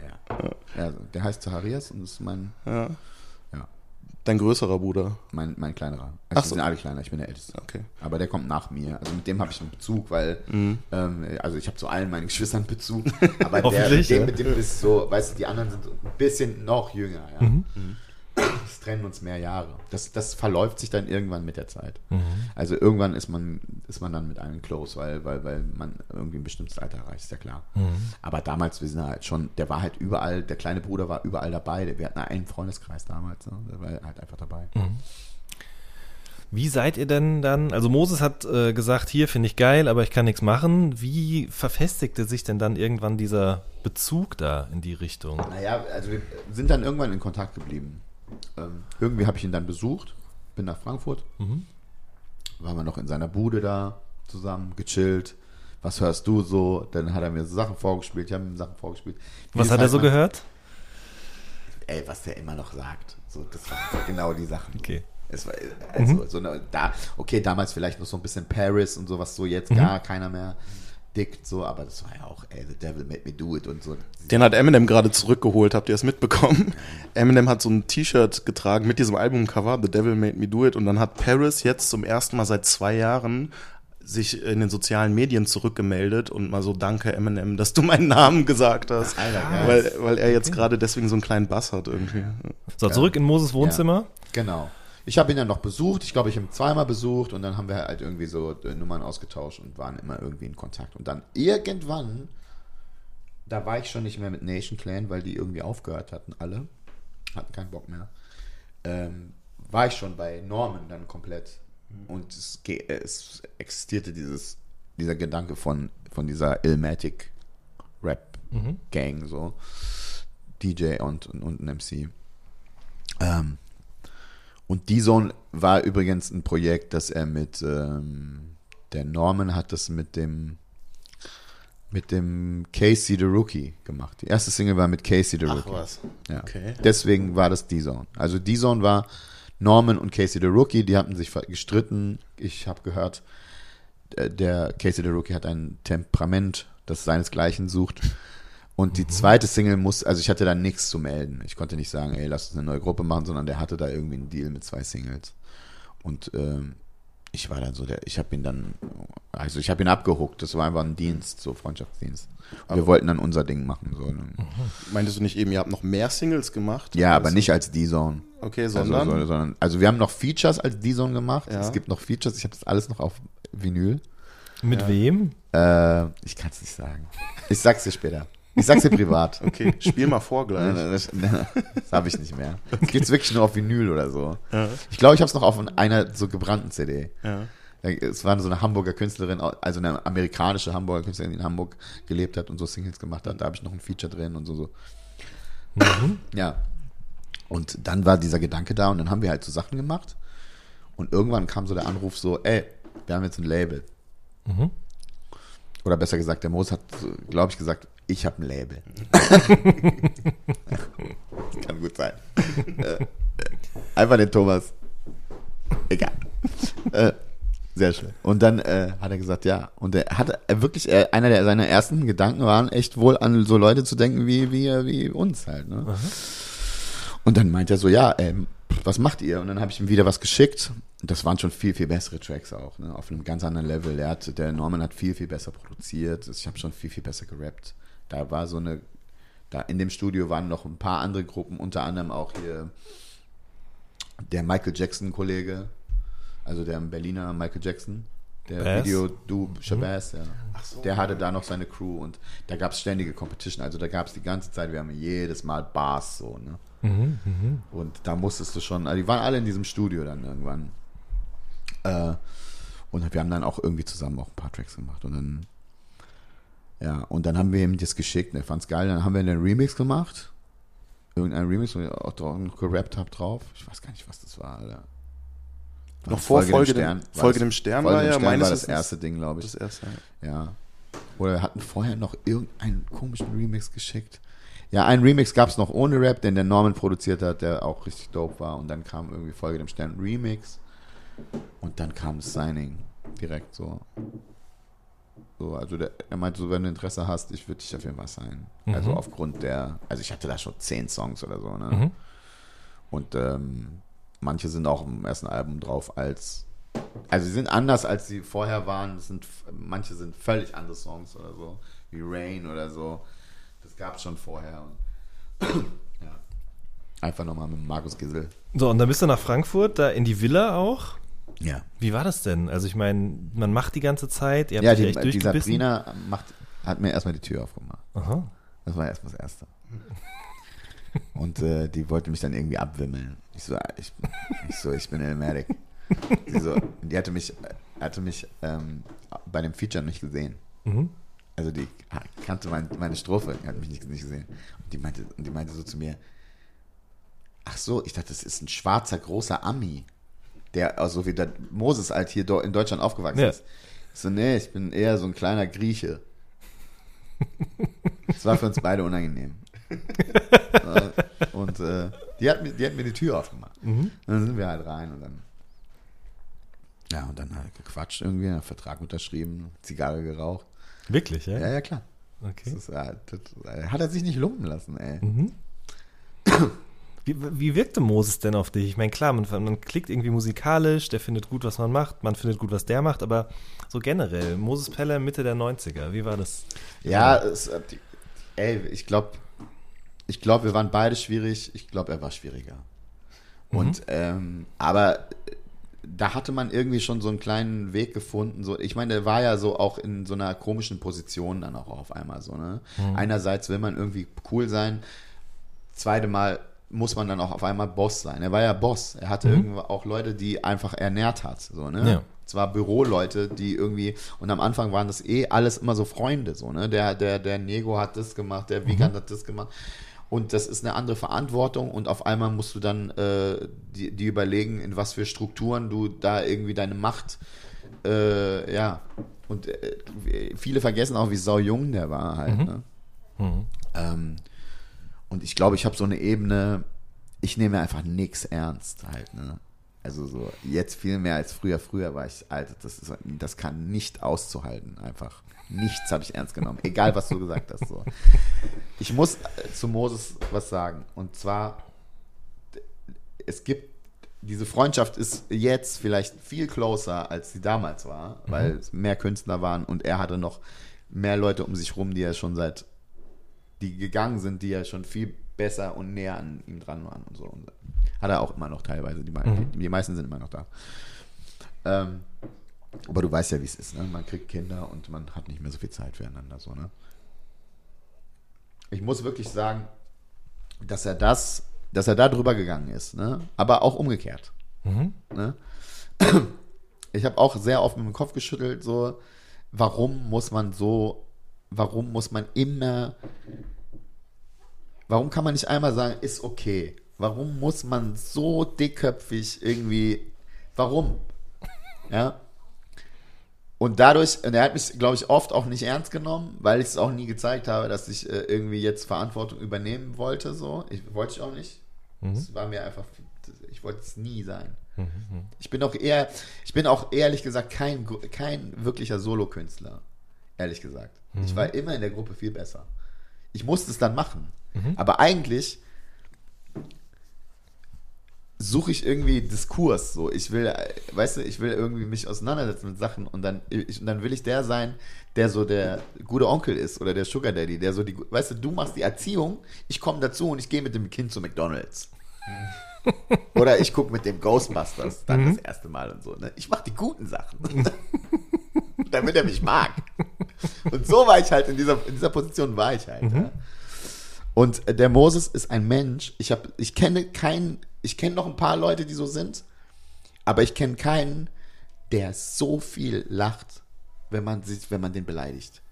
[SPEAKER 3] ja. der heißt Zacharias und das ist mein,
[SPEAKER 4] Ja.
[SPEAKER 3] ja,
[SPEAKER 4] Dein größerer Bruder.
[SPEAKER 3] mein, mein kleinerer.
[SPEAKER 4] Ach
[SPEAKER 3] Also
[SPEAKER 4] so.
[SPEAKER 3] die sind alle kleiner, ich bin der Älteste.
[SPEAKER 4] Okay.
[SPEAKER 3] Aber der kommt nach mir. Also mit dem habe ich einen Bezug, weil, ähm, also ich habe zu allen meinen Geschwistern Bezug. Aber der, mit dem,
[SPEAKER 2] ja.
[SPEAKER 3] mit dem ist so, weißt du, die anderen sind ein bisschen noch jünger, ja. Das trennen uns mehr Jahre. Das, das verläuft sich dann irgendwann mit der Zeit. Also irgendwann ist man, ist man dann mit einem close, weil, weil, weil man irgendwie ein bestimmtes Alter erreicht, ist ja klar. Aber damals, wir sind halt schon, der war halt überall, der kleine Bruder war überall dabei. Wir hatten einen Freundeskreis damals, ne? der war halt einfach dabei.
[SPEAKER 2] Wie seid ihr denn dann? Also Moses hat äh, gesagt, hier finde ich geil, aber ich kann nichts machen. Wie verfestigte sich denn dann irgendwann dieser Bezug da in die Richtung?
[SPEAKER 3] Naja, also wir sind dann irgendwann in Kontakt geblieben. Ähm, irgendwie habe ich ihn dann besucht, bin nach Frankfurt, waren wir noch in seiner Bude da zusammen, gechillt. Was hörst du so? Dann hat er mir so Sachen vorgespielt, ich habe ihm Sachen vorgespielt. Wie
[SPEAKER 2] Was hat er
[SPEAKER 3] halt
[SPEAKER 2] so
[SPEAKER 3] mal-
[SPEAKER 2] gehört?
[SPEAKER 3] Ey, was der immer noch sagt. So, das waren genau die Sachen.
[SPEAKER 2] Okay.
[SPEAKER 3] Es war, also, so eine, da, okay, damals vielleicht noch so ein bisschen Paris und sowas, so jetzt
[SPEAKER 2] Mhm.
[SPEAKER 3] gar keiner mehr dickt, so, aber das war ja auch, ey, the devil made me do it und so.
[SPEAKER 4] Den hat Eminem gerade zurückgeholt, habt ihr es mitbekommen? Eminem hat so ein T-Shirt getragen mit diesem Albumcover, The Devil Made Me Do It, und dann hat Paris jetzt zum ersten Mal seit zwei Jahren sich in den sozialen Medien zurückgemeldet und mal so danke Eminem, dass du meinen Namen gesagt hast,
[SPEAKER 3] Alter,
[SPEAKER 4] weil, weil er jetzt gerade deswegen so einen kleinen Bass hat irgendwie.
[SPEAKER 2] So, zurück in Moses Wohnzimmer.
[SPEAKER 3] Genau. Ich habe ihn dann noch besucht. Ich glaube, ich habe ihn zweimal besucht und dann haben wir halt irgendwie so äh, Nummern ausgetauscht und waren immer irgendwie in Kontakt. Und dann irgendwann, da war ich schon nicht mehr mit Nation Clan, weil die irgendwie aufgehört hatten, alle. Hatten keinen Bock mehr. Ähm, war ich schon bei Norman dann komplett. Und es, äh, es existierte dieses, dieser Gedanke von, von dieser Illmatic Rap Gang, so. DJ und, und, und ein MC. Ähm, und D-Zone war übrigens ein Projekt, das er mit ähm, der Norman hat das mit dem mit dem Casey the Rookie gemacht. Die erste Single war mit Casey the Rookie.
[SPEAKER 4] was.
[SPEAKER 3] Ja.
[SPEAKER 4] Okay.
[SPEAKER 3] Deswegen war das D-Zone. Also D-Zone war Norman und Casey the Rookie, die hatten sich gestritten. Ich habe gehört, äh, der Casey the Rookie hat ein Temperament, das seinesgleichen sucht. Und die zweite Single muss, also ich hatte da nichts zu melden. Ich konnte nicht sagen, ey, lass uns eine neue Gruppe machen, sondern der hatte da irgendwie einen Deal mit zwei Singles. Und ähm, ich war dann so der, ich habe ihn dann, also ich habe ihn abgehuckt. Das war einfach ein Dienst, so Freundschaftsdienst. Und wir wollten dann unser Ding machen. So.
[SPEAKER 4] Meintest du nicht eben, ihr habt noch mehr Singles gemacht?
[SPEAKER 3] Ja, aber
[SPEAKER 4] Also-
[SPEAKER 3] nicht als D-Zone.
[SPEAKER 4] Okay,
[SPEAKER 3] Also,
[SPEAKER 4] sondern?
[SPEAKER 3] so- sondern, also wir haben noch Features als D-Zone gemacht.
[SPEAKER 4] Ja.
[SPEAKER 3] Es gibt noch Features. Ich habe das alles noch auf Vinyl.
[SPEAKER 2] Mit wem?
[SPEAKER 3] Äh, ich kann es nicht sagen. Ich sag's dir später. Ich sag's dir privat.
[SPEAKER 4] Okay, spiel mal vor gleich.
[SPEAKER 3] Das, das habe ich nicht mehr. Das gibt's wirklich nur auf Vinyl oder so. Ich glaube, ich habe es noch auf einer so gebrannten CD.
[SPEAKER 4] Ja.
[SPEAKER 3] Es war so eine Hamburger Künstlerin, also eine amerikanische Hamburger Künstlerin, die in Hamburg gelebt hat und so Singles gemacht hat. Da habe ich noch ein Feature drin und so. so. Ja. Und dann war dieser Gedanke da und dann haben wir halt so Sachen gemacht. Und irgendwann kam so der Anruf so, ey, wir haben jetzt ein Label. Oder besser gesagt, der Moos hat, glaube ich, gesagt, ich habe ein Label. Kann gut sein. Äh, Einfach den Thomas. Egal. Äh, sehr schön. Und dann äh, hat er gesagt, ja. Und er hat er wirklich, äh, einer der seiner ersten Gedanken waren echt wohl an so Leute zu denken wie, wie, wie uns halt. Ne? Und dann meint er so, ja, ähm, was macht ihr? Und dann habe ich ihm wieder was geschickt. Und das waren schon viel, viel bessere Tracks auch, ne? auf einem ganz anderen Level. Der, hat, der Norman hat viel, viel besser produziert. Ich habe schon viel, viel besser gerappt. Da war so eine, da in dem Studio waren noch ein paar andere Gruppen, unter anderem auch hier der Michael Jackson-Kollege, also der Berliner Michael Jackson, der
[SPEAKER 2] Bass?
[SPEAKER 3] Video Du Shabazz, ja. Der hatte da noch seine Crew und da gab es ständige Competition. Also da gab es die ganze Zeit, wir haben jedes Mal Bars so, ne? Und da musstest du schon, also die waren alle in diesem Studio dann irgendwann. Äh, und wir haben dann auch irgendwie zusammen auch ein paar Tracks gemacht. Und dann, ja, und dann haben wir ihm das geschickt und er fand's geil. Dann haben wir einen Remix gemacht. Irgendein Remix, wo ich auch drauf, noch gerappt habe drauf. Ich weiß gar nicht, was das war, Alter. War
[SPEAKER 4] Noch vor Folge dem-
[SPEAKER 3] War
[SPEAKER 4] Folge
[SPEAKER 3] das-
[SPEAKER 4] dem Stern
[SPEAKER 3] Folge
[SPEAKER 4] war
[SPEAKER 3] dem
[SPEAKER 4] ja
[SPEAKER 3] Stern war
[SPEAKER 4] meines
[SPEAKER 3] das
[SPEAKER 4] Wissens
[SPEAKER 3] erste Ding, glaube ich.
[SPEAKER 4] Das erste.
[SPEAKER 3] Ja. Oder wir hatten vorher noch irgendeinen komischen Remix geschickt. Ja, einen Remix gab es noch ohne Rap, den der Norman produziert hat, der auch richtig dope war. Und dann kam irgendwie Folge dem Stern Remix. Und dann kam das Signing direkt so. So, also der, er meinte so, wenn du Interesse hast, ich würde dich auf jeden Fall sein. Also aufgrund der, also ich hatte da schon zehn Songs oder so, ne? Und ähm, manche sind auch im ersten Album drauf als, also sie sind anders als sie vorher waren. Es sind, manche sind völlig andere Songs oder so, wie Rain oder so. Das gab es schon vorher. Und ja. Einfach nochmal mit Markus Gissel.
[SPEAKER 2] So, und dann bist du nach Frankfurt, da in die Villa auch.
[SPEAKER 3] Ja.
[SPEAKER 2] Wie war das denn? Also ich meine, man macht die ganze Zeit, ihr habt
[SPEAKER 3] Ja, die,
[SPEAKER 2] echt
[SPEAKER 3] die. Sabrina macht, hat mir erstmal die Tür aufgemacht.
[SPEAKER 2] Aha.
[SPEAKER 3] Das war erstmal das Erste. Und äh, die wollte mich dann irgendwie abwimmeln. Ich so, ich, ich so, ich bin Elmatic. Die so, die hatte mich, hatte mich ähm, bei dem Feature nicht gesehen.
[SPEAKER 2] Mhm.
[SPEAKER 3] Also die kannte mein, meine Strophe, hat mich nicht, nicht gesehen. Und die meinte, und die meinte so zu mir, ach so, ich dachte, das ist ein schwarzer, großer Ami, der, also wie der Moses halt hier in Deutschland aufgewachsen
[SPEAKER 2] Ja.
[SPEAKER 3] ist. Ich so, nee, ich bin eher so ein kleiner Grieche. Das war für uns beide unangenehm. Und äh, die, hat mir, die hat mir die Tür aufgemacht. Und dann sind wir halt rein und dann ja, und dann halt gequatscht irgendwie, einen Vertrag unterschrieben, Zigarre geraucht.
[SPEAKER 2] Wirklich, ja?
[SPEAKER 3] Ja, ja, klar.
[SPEAKER 2] Okay.
[SPEAKER 3] Das ist, das, äh, hat er sich nicht lumpen lassen, ey.
[SPEAKER 2] Wie, wie wirkte Moses denn auf dich? Ich meine, klar, man, man klickt irgendwie musikalisch, der findet gut, was man macht, man findet gut, was der macht, aber so generell, Moses Peller Mitte der 90er, wie war das?
[SPEAKER 3] Ja, es, ey, ich glaube, ich glaube, wir waren beide schwierig. Ich glaube, er war schwieriger. Und, ähm, aber äh, da hatte man irgendwie schon so einen kleinen Weg gefunden. So, ich meine, der war ja so auch in so einer komischen Position dann auch auf einmal so, ne? Einerseits will man irgendwie cool sein, zweite Mal muss man dann auch auf einmal Boss sein. Er war ja Boss. Er hatte irgendwo auch Leute, die einfach ernährt hat, so, ne?
[SPEAKER 2] Ja.
[SPEAKER 3] zwar Büroleute, die irgendwie, und am Anfang waren das eh alles immer so Freunde, so, ne? Der, der, der Nego hat das gemacht, der Wiegand hat das gemacht. Und das ist eine andere Verantwortung und auf einmal musst du dann äh, die, die überlegen, in was für Strukturen du da irgendwie deine Macht, äh, ja. Und äh, viele vergessen auch, wie sau jung der war halt, ne? Ähm, und ich glaube, ich habe so eine Ebene, ich nehme einfach nix ernst halt, ne? Also so, jetzt viel mehr als früher. Früher war ich, Alter, das, ist, das kann nicht auszuhalten, einfach. Nichts habe ich ernst genommen, egal was du gesagt hast. So. Ich muss äh, zu Moses was sagen. Und zwar, es gibt, diese Freundschaft ist jetzt vielleicht viel closer, als sie damals war, weil es mehr Künstler waren und er hatte noch mehr Leute um sich rum, die er schon seit die gegangen sind, die ja schon viel besser und näher an ihm dran waren und so. Und hat er auch immer noch teilweise. Die, mei- die, die meisten sind immer noch da. Ähm, aber du weißt ja, wie es ist. Ne? Man kriegt Kinder und man hat nicht mehr so viel Zeit füreinander. So, ne? Ich muss wirklich sagen, dass er das, dass er da drüber gegangen ist. Ne? Aber auch umgekehrt. Ne? ich habe auch sehr oft mit dem Kopf geschüttelt, so, warum muss man so, warum muss man immer, warum kann man nicht einmal sagen, ist okay? Warum muss man so dickköpfig irgendwie, warum? Ja. Und dadurch, und er hat mich, glaube ich, oft auch nicht ernst genommen, weil ich es auch nie gezeigt habe, dass ich äh, irgendwie jetzt Verantwortung übernehmen wollte, so. Ich wollte ich auch nicht. Es war mir einfach, ich wollte es nie sein. Ich bin auch eher, ich bin auch ehrlich gesagt kein, kein wirklicher Solokünstler. Ehrlich gesagt. Ich war immer in der Gruppe viel besser. Ich musste es dann machen. Aber eigentlich suche ich irgendwie Diskurs. So, ich will, weißt du, ich will irgendwie mich auseinandersetzen mit Sachen und dann, ich, und dann will ich der sein, der so der gute Onkel ist oder der Sugar Daddy, der so die, weißt du, du machst die Erziehung, ich komme dazu und ich gehe mit dem Kind zu McDonalds. Oder ich gucke mit dem Ghostbusters dann das erste Mal und so. Ne? Ich mache die guten Sachen. Damit er mich mag. Und so war ich halt in dieser, in dieser Position war ich halt. Ja. Und äh, der Moses ist ein Mensch. Ich habe, ich kenne keinen, ich kenne noch ein paar Leute, die so sind, aber ich kenne keinen, der so viel lacht, wenn man wenn man den beleidigt.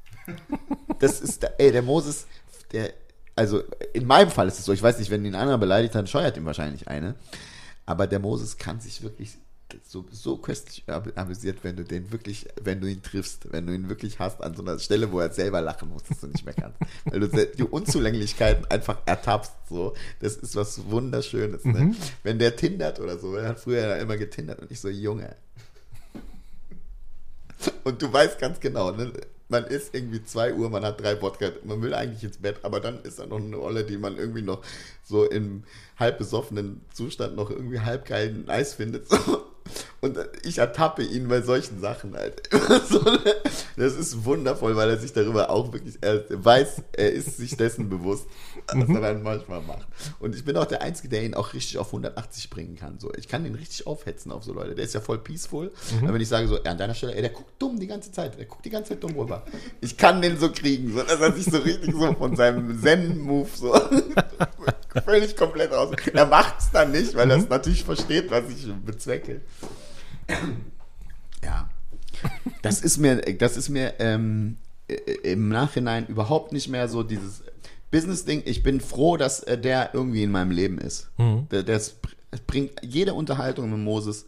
[SPEAKER 3] Das ist, der, ey, der Moses, der, also in meinem Fall ist es so, ich weiß nicht, wenn ihn einer beleidigt, dann scheuert ihm wahrscheinlich eine. Aber der Moses kann sich wirklich so, so köstlich am- amüsiert, wenn du den wirklich, wenn du ihn triffst, wenn du ihn wirklich hast an so einer Stelle, wo er selber lachen muss, dass du nicht mehr kannst. Weil du die Unzulänglichkeiten einfach ertappst, so. Das ist was Wunderschönes, ne? Wenn der tindert oder so, er hat früher immer getindert und ich so, Junge. Und du weißt ganz genau, ne? man ist irgendwie 2 Uhr, man hat drei Wodka, man will eigentlich ins Bett, aber dann ist da noch eine Rolle, die man irgendwie noch so im halb besoffenen Zustand noch irgendwie halb geil nice findet. So. Und ich ertappe ihn bei solchen Sachen halt. Ne? das ist wundervoll, weil er sich darüber auch wirklich, er weiß, er ist sich dessen bewusst, was er dann manchmal macht. Und ich bin auch der Einzige, der ihn auch richtig auf 180 bringen kann. So, ich kann ihn richtig aufhetzen auf so Leute. Der ist ja voll peaceful. Aber wenn ich sage so, an deiner Stelle, ey, der guckt dumm die ganze Zeit. Der guckt die ganze Zeit dumm rüber. Ich kann den so kriegen, so, dass er sich so richtig so von seinem Zen-Move so völlig komplett aus. Er macht es dann nicht, weil er es natürlich versteht, was ich bezwecke. Ja. Das ist mir, das ist mir ähm, äh, im Nachhinein überhaupt nicht mehr so dieses Business-Ding. Ich bin froh, dass äh, der irgendwie in meinem Leben ist. Ist- es bringt jede Unterhaltung mit Moses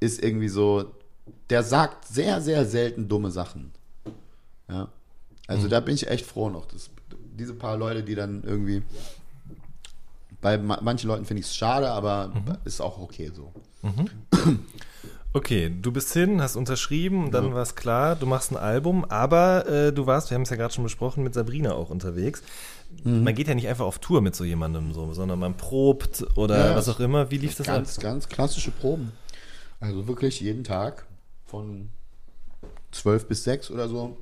[SPEAKER 3] ist irgendwie so, der sagt sehr, sehr selten dumme Sachen. Ja. Also da bin ich echt froh noch. Das, diese paar Leute, die dann irgendwie bei ma manchen Leuten finde ich es schade, aber ist auch okay so.
[SPEAKER 2] Okay, du bist hin, hast unterschrieben, dann war es klar, du machst ein Album, aber äh, du warst, wir haben es ja gerade schon besprochen, mit Sabrina auch unterwegs.
[SPEAKER 3] Mhm.
[SPEAKER 2] Man geht ja nicht einfach auf Tour mit so jemandem, so, sondern man probt oder
[SPEAKER 3] Ja,
[SPEAKER 2] was auch immer. Wie lief das
[SPEAKER 3] ganz,
[SPEAKER 2] ab?
[SPEAKER 3] ganz klassische Proben. Also wirklich jeden Tag von 12 bis 6 oder so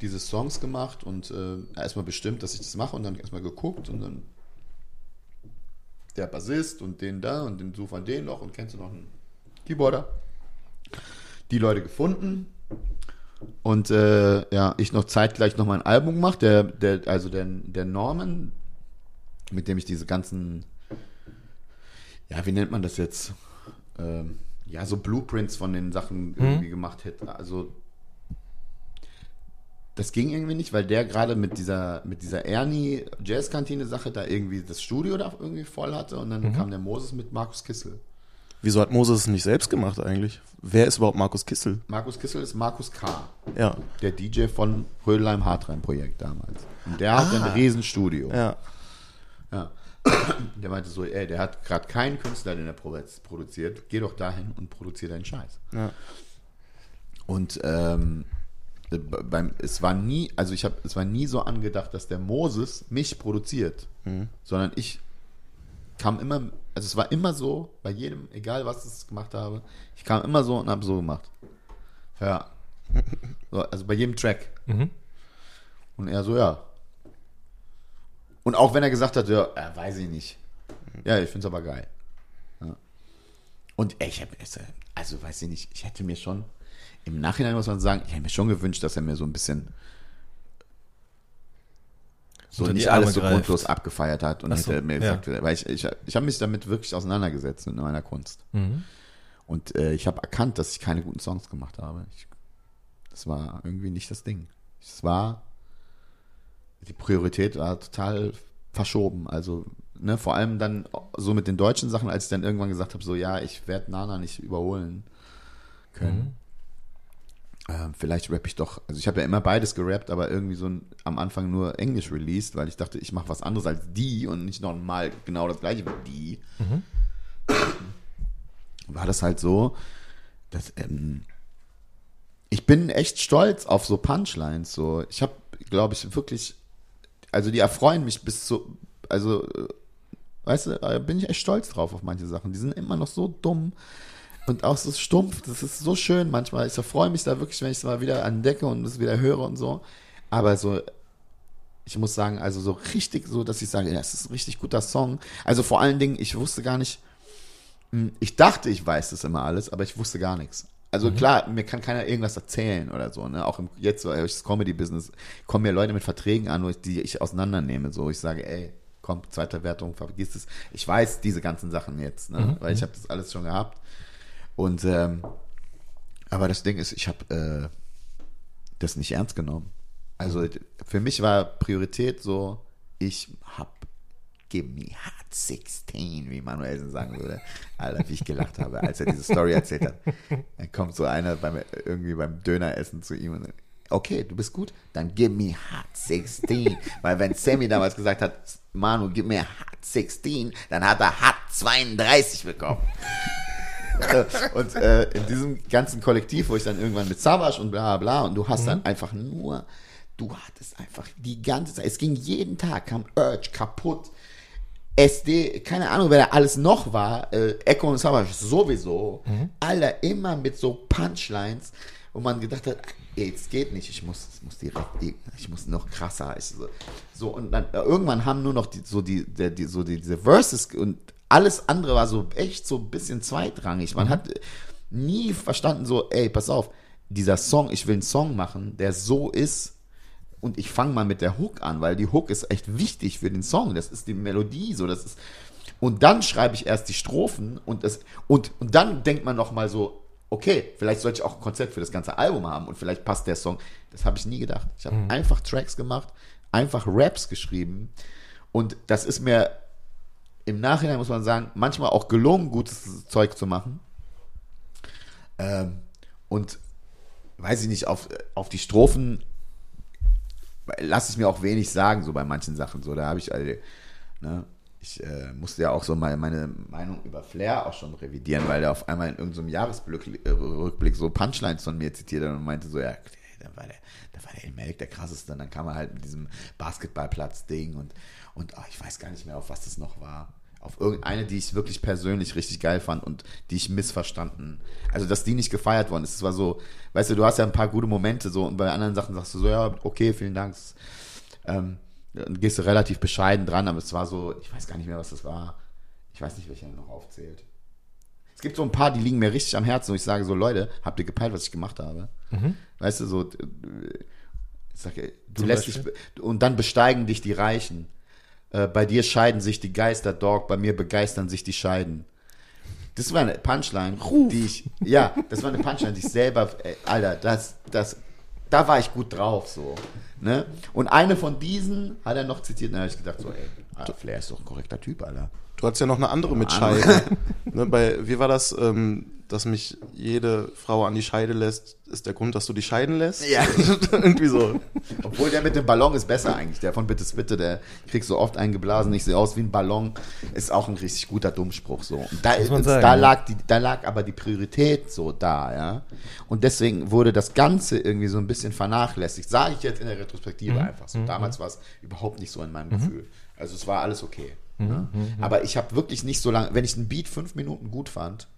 [SPEAKER 3] diese Songs gemacht und äh, erstmal bestimmt, dass ich das mache und dann erstmal geguckt und dann der Bassist und den da und den an den noch und kennst du noch einen Keyboarder. Die Leute gefunden und äh, ja, ich noch zeitgleich noch mal ein Album gemacht, der, der, also der, der Norman, mit dem ich diese ganzen ja, wie nennt man das jetzt? Ähm, ja, so Blueprints von den Sachen irgendwie gemacht hätte. Also das ging irgendwie nicht, weil der gerade mit dieser mit dieser Ernie Jazzkantine Sache da irgendwie das Studio da irgendwie voll hatte und dann kam der Moses mit Markus Kissel.
[SPEAKER 4] Wieso hat Moses es nicht selbst gemacht eigentlich? Wer ist überhaupt Markus Kissel?
[SPEAKER 3] Markus Kissel ist Markus K.,
[SPEAKER 4] Ja.
[SPEAKER 3] der DJ von Rödelheim Hartrein Projekt damals. Und der hat ein Riesenstudio.
[SPEAKER 4] Ja.
[SPEAKER 3] Ja. Der meinte so, ey, der hat gerade keinen Künstler, den er pro- produziert. Geh doch dahin und produziere deinen Scheiß.
[SPEAKER 4] Ja.
[SPEAKER 3] Und ähm, äh, beim, es war nie, also ich habe, es war nie so angedacht, dass der Moses mich produziert, sondern ich kam immer, also es war immer so, bei jedem, egal was ich gemacht habe, ich kam immer so und habe so gemacht. Ja. So, also bei jedem Track. Und er so, ja. Und auch wenn er gesagt hat, ja, äh, weiß ich nicht. Ja, ich finde es aber geil. Ja. Und ey, ich habe, also weiß ich nicht, ich hätte mir schon, im Nachhinein muss man sagen, ich hätte mir schon gewünscht, dass er mir so ein bisschen so nicht
[SPEAKER 2] Arme
[SPEAKER 3] alles so
[SPEAKER 2] greift.
[SPEAKER 3] grundlos abgefeiert hat und
[SPEAKER 2] so,
[SPEAKER 3] hätte mir
[SPEAKER 2] ja.
[SPEAKER 3] gesagt, weil ich, ich, ich habe mich damit wirklich auseinandergesetzt mit meiner Kunst.
[SPEAKER 2] Mhm.
[SPEAKER 3] Und äh, ich habe erkannt, dass ich keine guten Songs gemacht habe. Ich, das war irgendwie nicht das Ding. Es war, die Priorität war total verschoben. Also, ne, vor allem dann so mit den deutschen Sachen, als ich dann irgendwann gesagt habe, so, ja, ich werde Nana nicht überholen können. Ähm, vielleicht rappe ich doch, also ich habe ja immer beides gerappt, aber irgendwie so ein, am Anfang nur Englisch released, weil ich dachte, ich mache was anderes als die und nicht nochmal genau das gleiche wie die. War das halt so, dass ähm, ich bin echt stolz auf so Punchlines. So, ich habe, glaube ich, wirklich, also die erfreuen mich bis zu, also, äh, weißt du, bin ich echt stolz drauf auf manche Sachen. Die sind immer noch so dumm und auch so stumpf. Das ist so schön manchmal. Ich freue mich da wirklich, wenn ich es mal wieder entdecke und es wieder höre und so. Aber so, ich muss sagen, also so richtig so, dass ich sage, ja, das ist ein richtig guter Song. Also vor allen Dingen, ich wusste gar nicht, hm, ich dachte, ich weiß das immer alles, aber ich wusste gar nichts. Also klar, mir kann keiner irgendwas erzählen oder so, ne? Auch im, jetzt so, das Comedy-Business kommen mir Leute mit Verträgen an, wo ich, die ich auseinandernehme. So, ich sage, ey, komm, zweite Wertung, vergiss es. Ich weiß diese ganzen Sachen jetzt, ne? Weil ich habe das alles schon gehabt. Und ähm, aber das Ding ist, ich habe äh, das nicht ernst genommen. Also für mich war Priorität so, ich hab Give me hot 16, wie Manuelsen sagen würde. Alter, wie ich gelacht habe, als er diese Story erzählt hat. Dann kommt so einer beim, irgendwie beim Döneressen zu ihm und sagt, okay, du bist gut, dann give me hot 16. Weil wenn Sammy damals gesagt hat, Manu, gib mir hot 16, dann hat er hot 32 bekommen. Und äh, in diesem ganzen Kollektiv, wo ich dann irgendwann mit Savage und bla bla und du hast dann einfach nur, du hattest einfach die ganze Zeit, es ging jeden Tag, kam Urge kaputt, SD, keine Ahnung, wer da alles noch war, äh, Echo und Savage sowieso, Alter, immer mit so Punchlines, wo man gedacht hat, ey, es geht nicht, ich muss, ich muss direkt, ich muss noch krasser, ich, so, so und dann äh, irgendwann haben nur noch die, so die, die so die, diese Verses und alles andere war so echt so ein bisschen zweitrangig. Man hat nie verstanden so, ey, pass auf, dieser Song, ich will einen Song machen, der so ist und ich fange mal mit der Hook an, weil die Hook ist echt wichtig für den Song. Das ist die Melodie, so das ist und dann schreibe ich erst die Strophen und das und und dann denkt man noch mal so, okay, vielleicht sollte ich auch ein Konzept für das ganze Album haben und vielleicht passt der Song. Das habe ich nie gedacht. Ich habe einfach Tracks gemacht, einfach Raps geschrieben und das ist mir im Nachhinein muss man sagen, manchmal auch gelungen, gutes Zeug zu machen. Ähm, und weiß ich nicht, auf, auf die Strophen lasse ich mir auch wenig sagen, so bei manchen Sachen. So, da habe ich, also, ne, ich äh, musste ja auch so meine, meine Meinung über Flair auch schon revidieren, weil der auf einmal in irgendeinem Jahresrückblick so Punchlines von mir zitiert hat und meinte so, ja, da war der, da war der Elmelk der krasseste. Und dann kam er halt mit diesem Basketballplatz-Ding und, und ach, ich weiß gar nicht mehr, auf was das noch war. Auf irgendeine, die ich wirklich persönlich richtig geil fand und die ich missverstanden. Also, dass die nicht gefeiert worden ist. Es war so, weißt du, du hast ja ein paar gute Momente so und bei anderen Sachen sagst du so, ja, okay, vielen Dank. Ähm, dann gehst du relativ bescheiden dran, aber es war so, ich weiß gar nicht mehr, was das war. Ich weiß nicht, welcher noch aufzählt. Es gibt so ein paar, die liegen mir richtig am Herzen, wo ich sage so, Leute, habt ihr gepeilt, was ich gemacht habe? Weißt du, so, äh, ich sag, ey, du
[SPEAKER 2] Zum
[SPEAKER 3] lässt dich,
[SPEAKER 2] Beispiel?
[SPEAKER 3] und dann besteigen dich die Reichen. Äh, bei dir scheiden sich die Geister, Dog, bei mir begeistern sich die Scheiden. Das war eine Punchline, die ich, ja, das war eine Punchline, die ich selber, ey, Alter, das, das, da war ich gut drauf, so, ne? Und eine von diesen hat er noch zitiert, und da habe ich gedacht, so, ey, Alter, Flair ist doch ein korrekter Typ, Alter.
[SPEAKER 4] Du hattest ja noch eine andere mit. Scheide. ne, bei, wie war das, ähm, dass mich jede Frau an die Scheide lässt, ist der Grund, dass du dich scheiden lässt?
[SPEAKER 3] Ja.
[SPEAKER 4] Irgendwie so.
[SPEAKER 3] Obwohl der mit dem Ballon ist besser eigentlich. Der von Bittes Bitte, der kriegt so oft eingeblasen, ich sehe aus wie ein Ballon, ist auch ein richtig guter Dummspruch so. Und da,
[SPEAKER 2] man sagen,
[SPEAKER 3] da
[SPEAKER 2] ja.
[SPEAKER 3] lag die, da lag aber die Priorität so da, ja. Und deswegen wurde das Ganze irgendwie so ein bisschen vernachlässigt. Sage ich jetzt in der Retrospektive
[SPEAKER 2] Mhm.
[SPEAKER 3] einfach so. Damals war es überhaupt nicht so in meinem Gefühl. Also es war alles okay.
[SPEAKER 2] Mhm.
[SPEAKER 3] ne? Aber ich habe wirklich nicht so lange, wenn ich einen Beat fünf Minuten gut fand,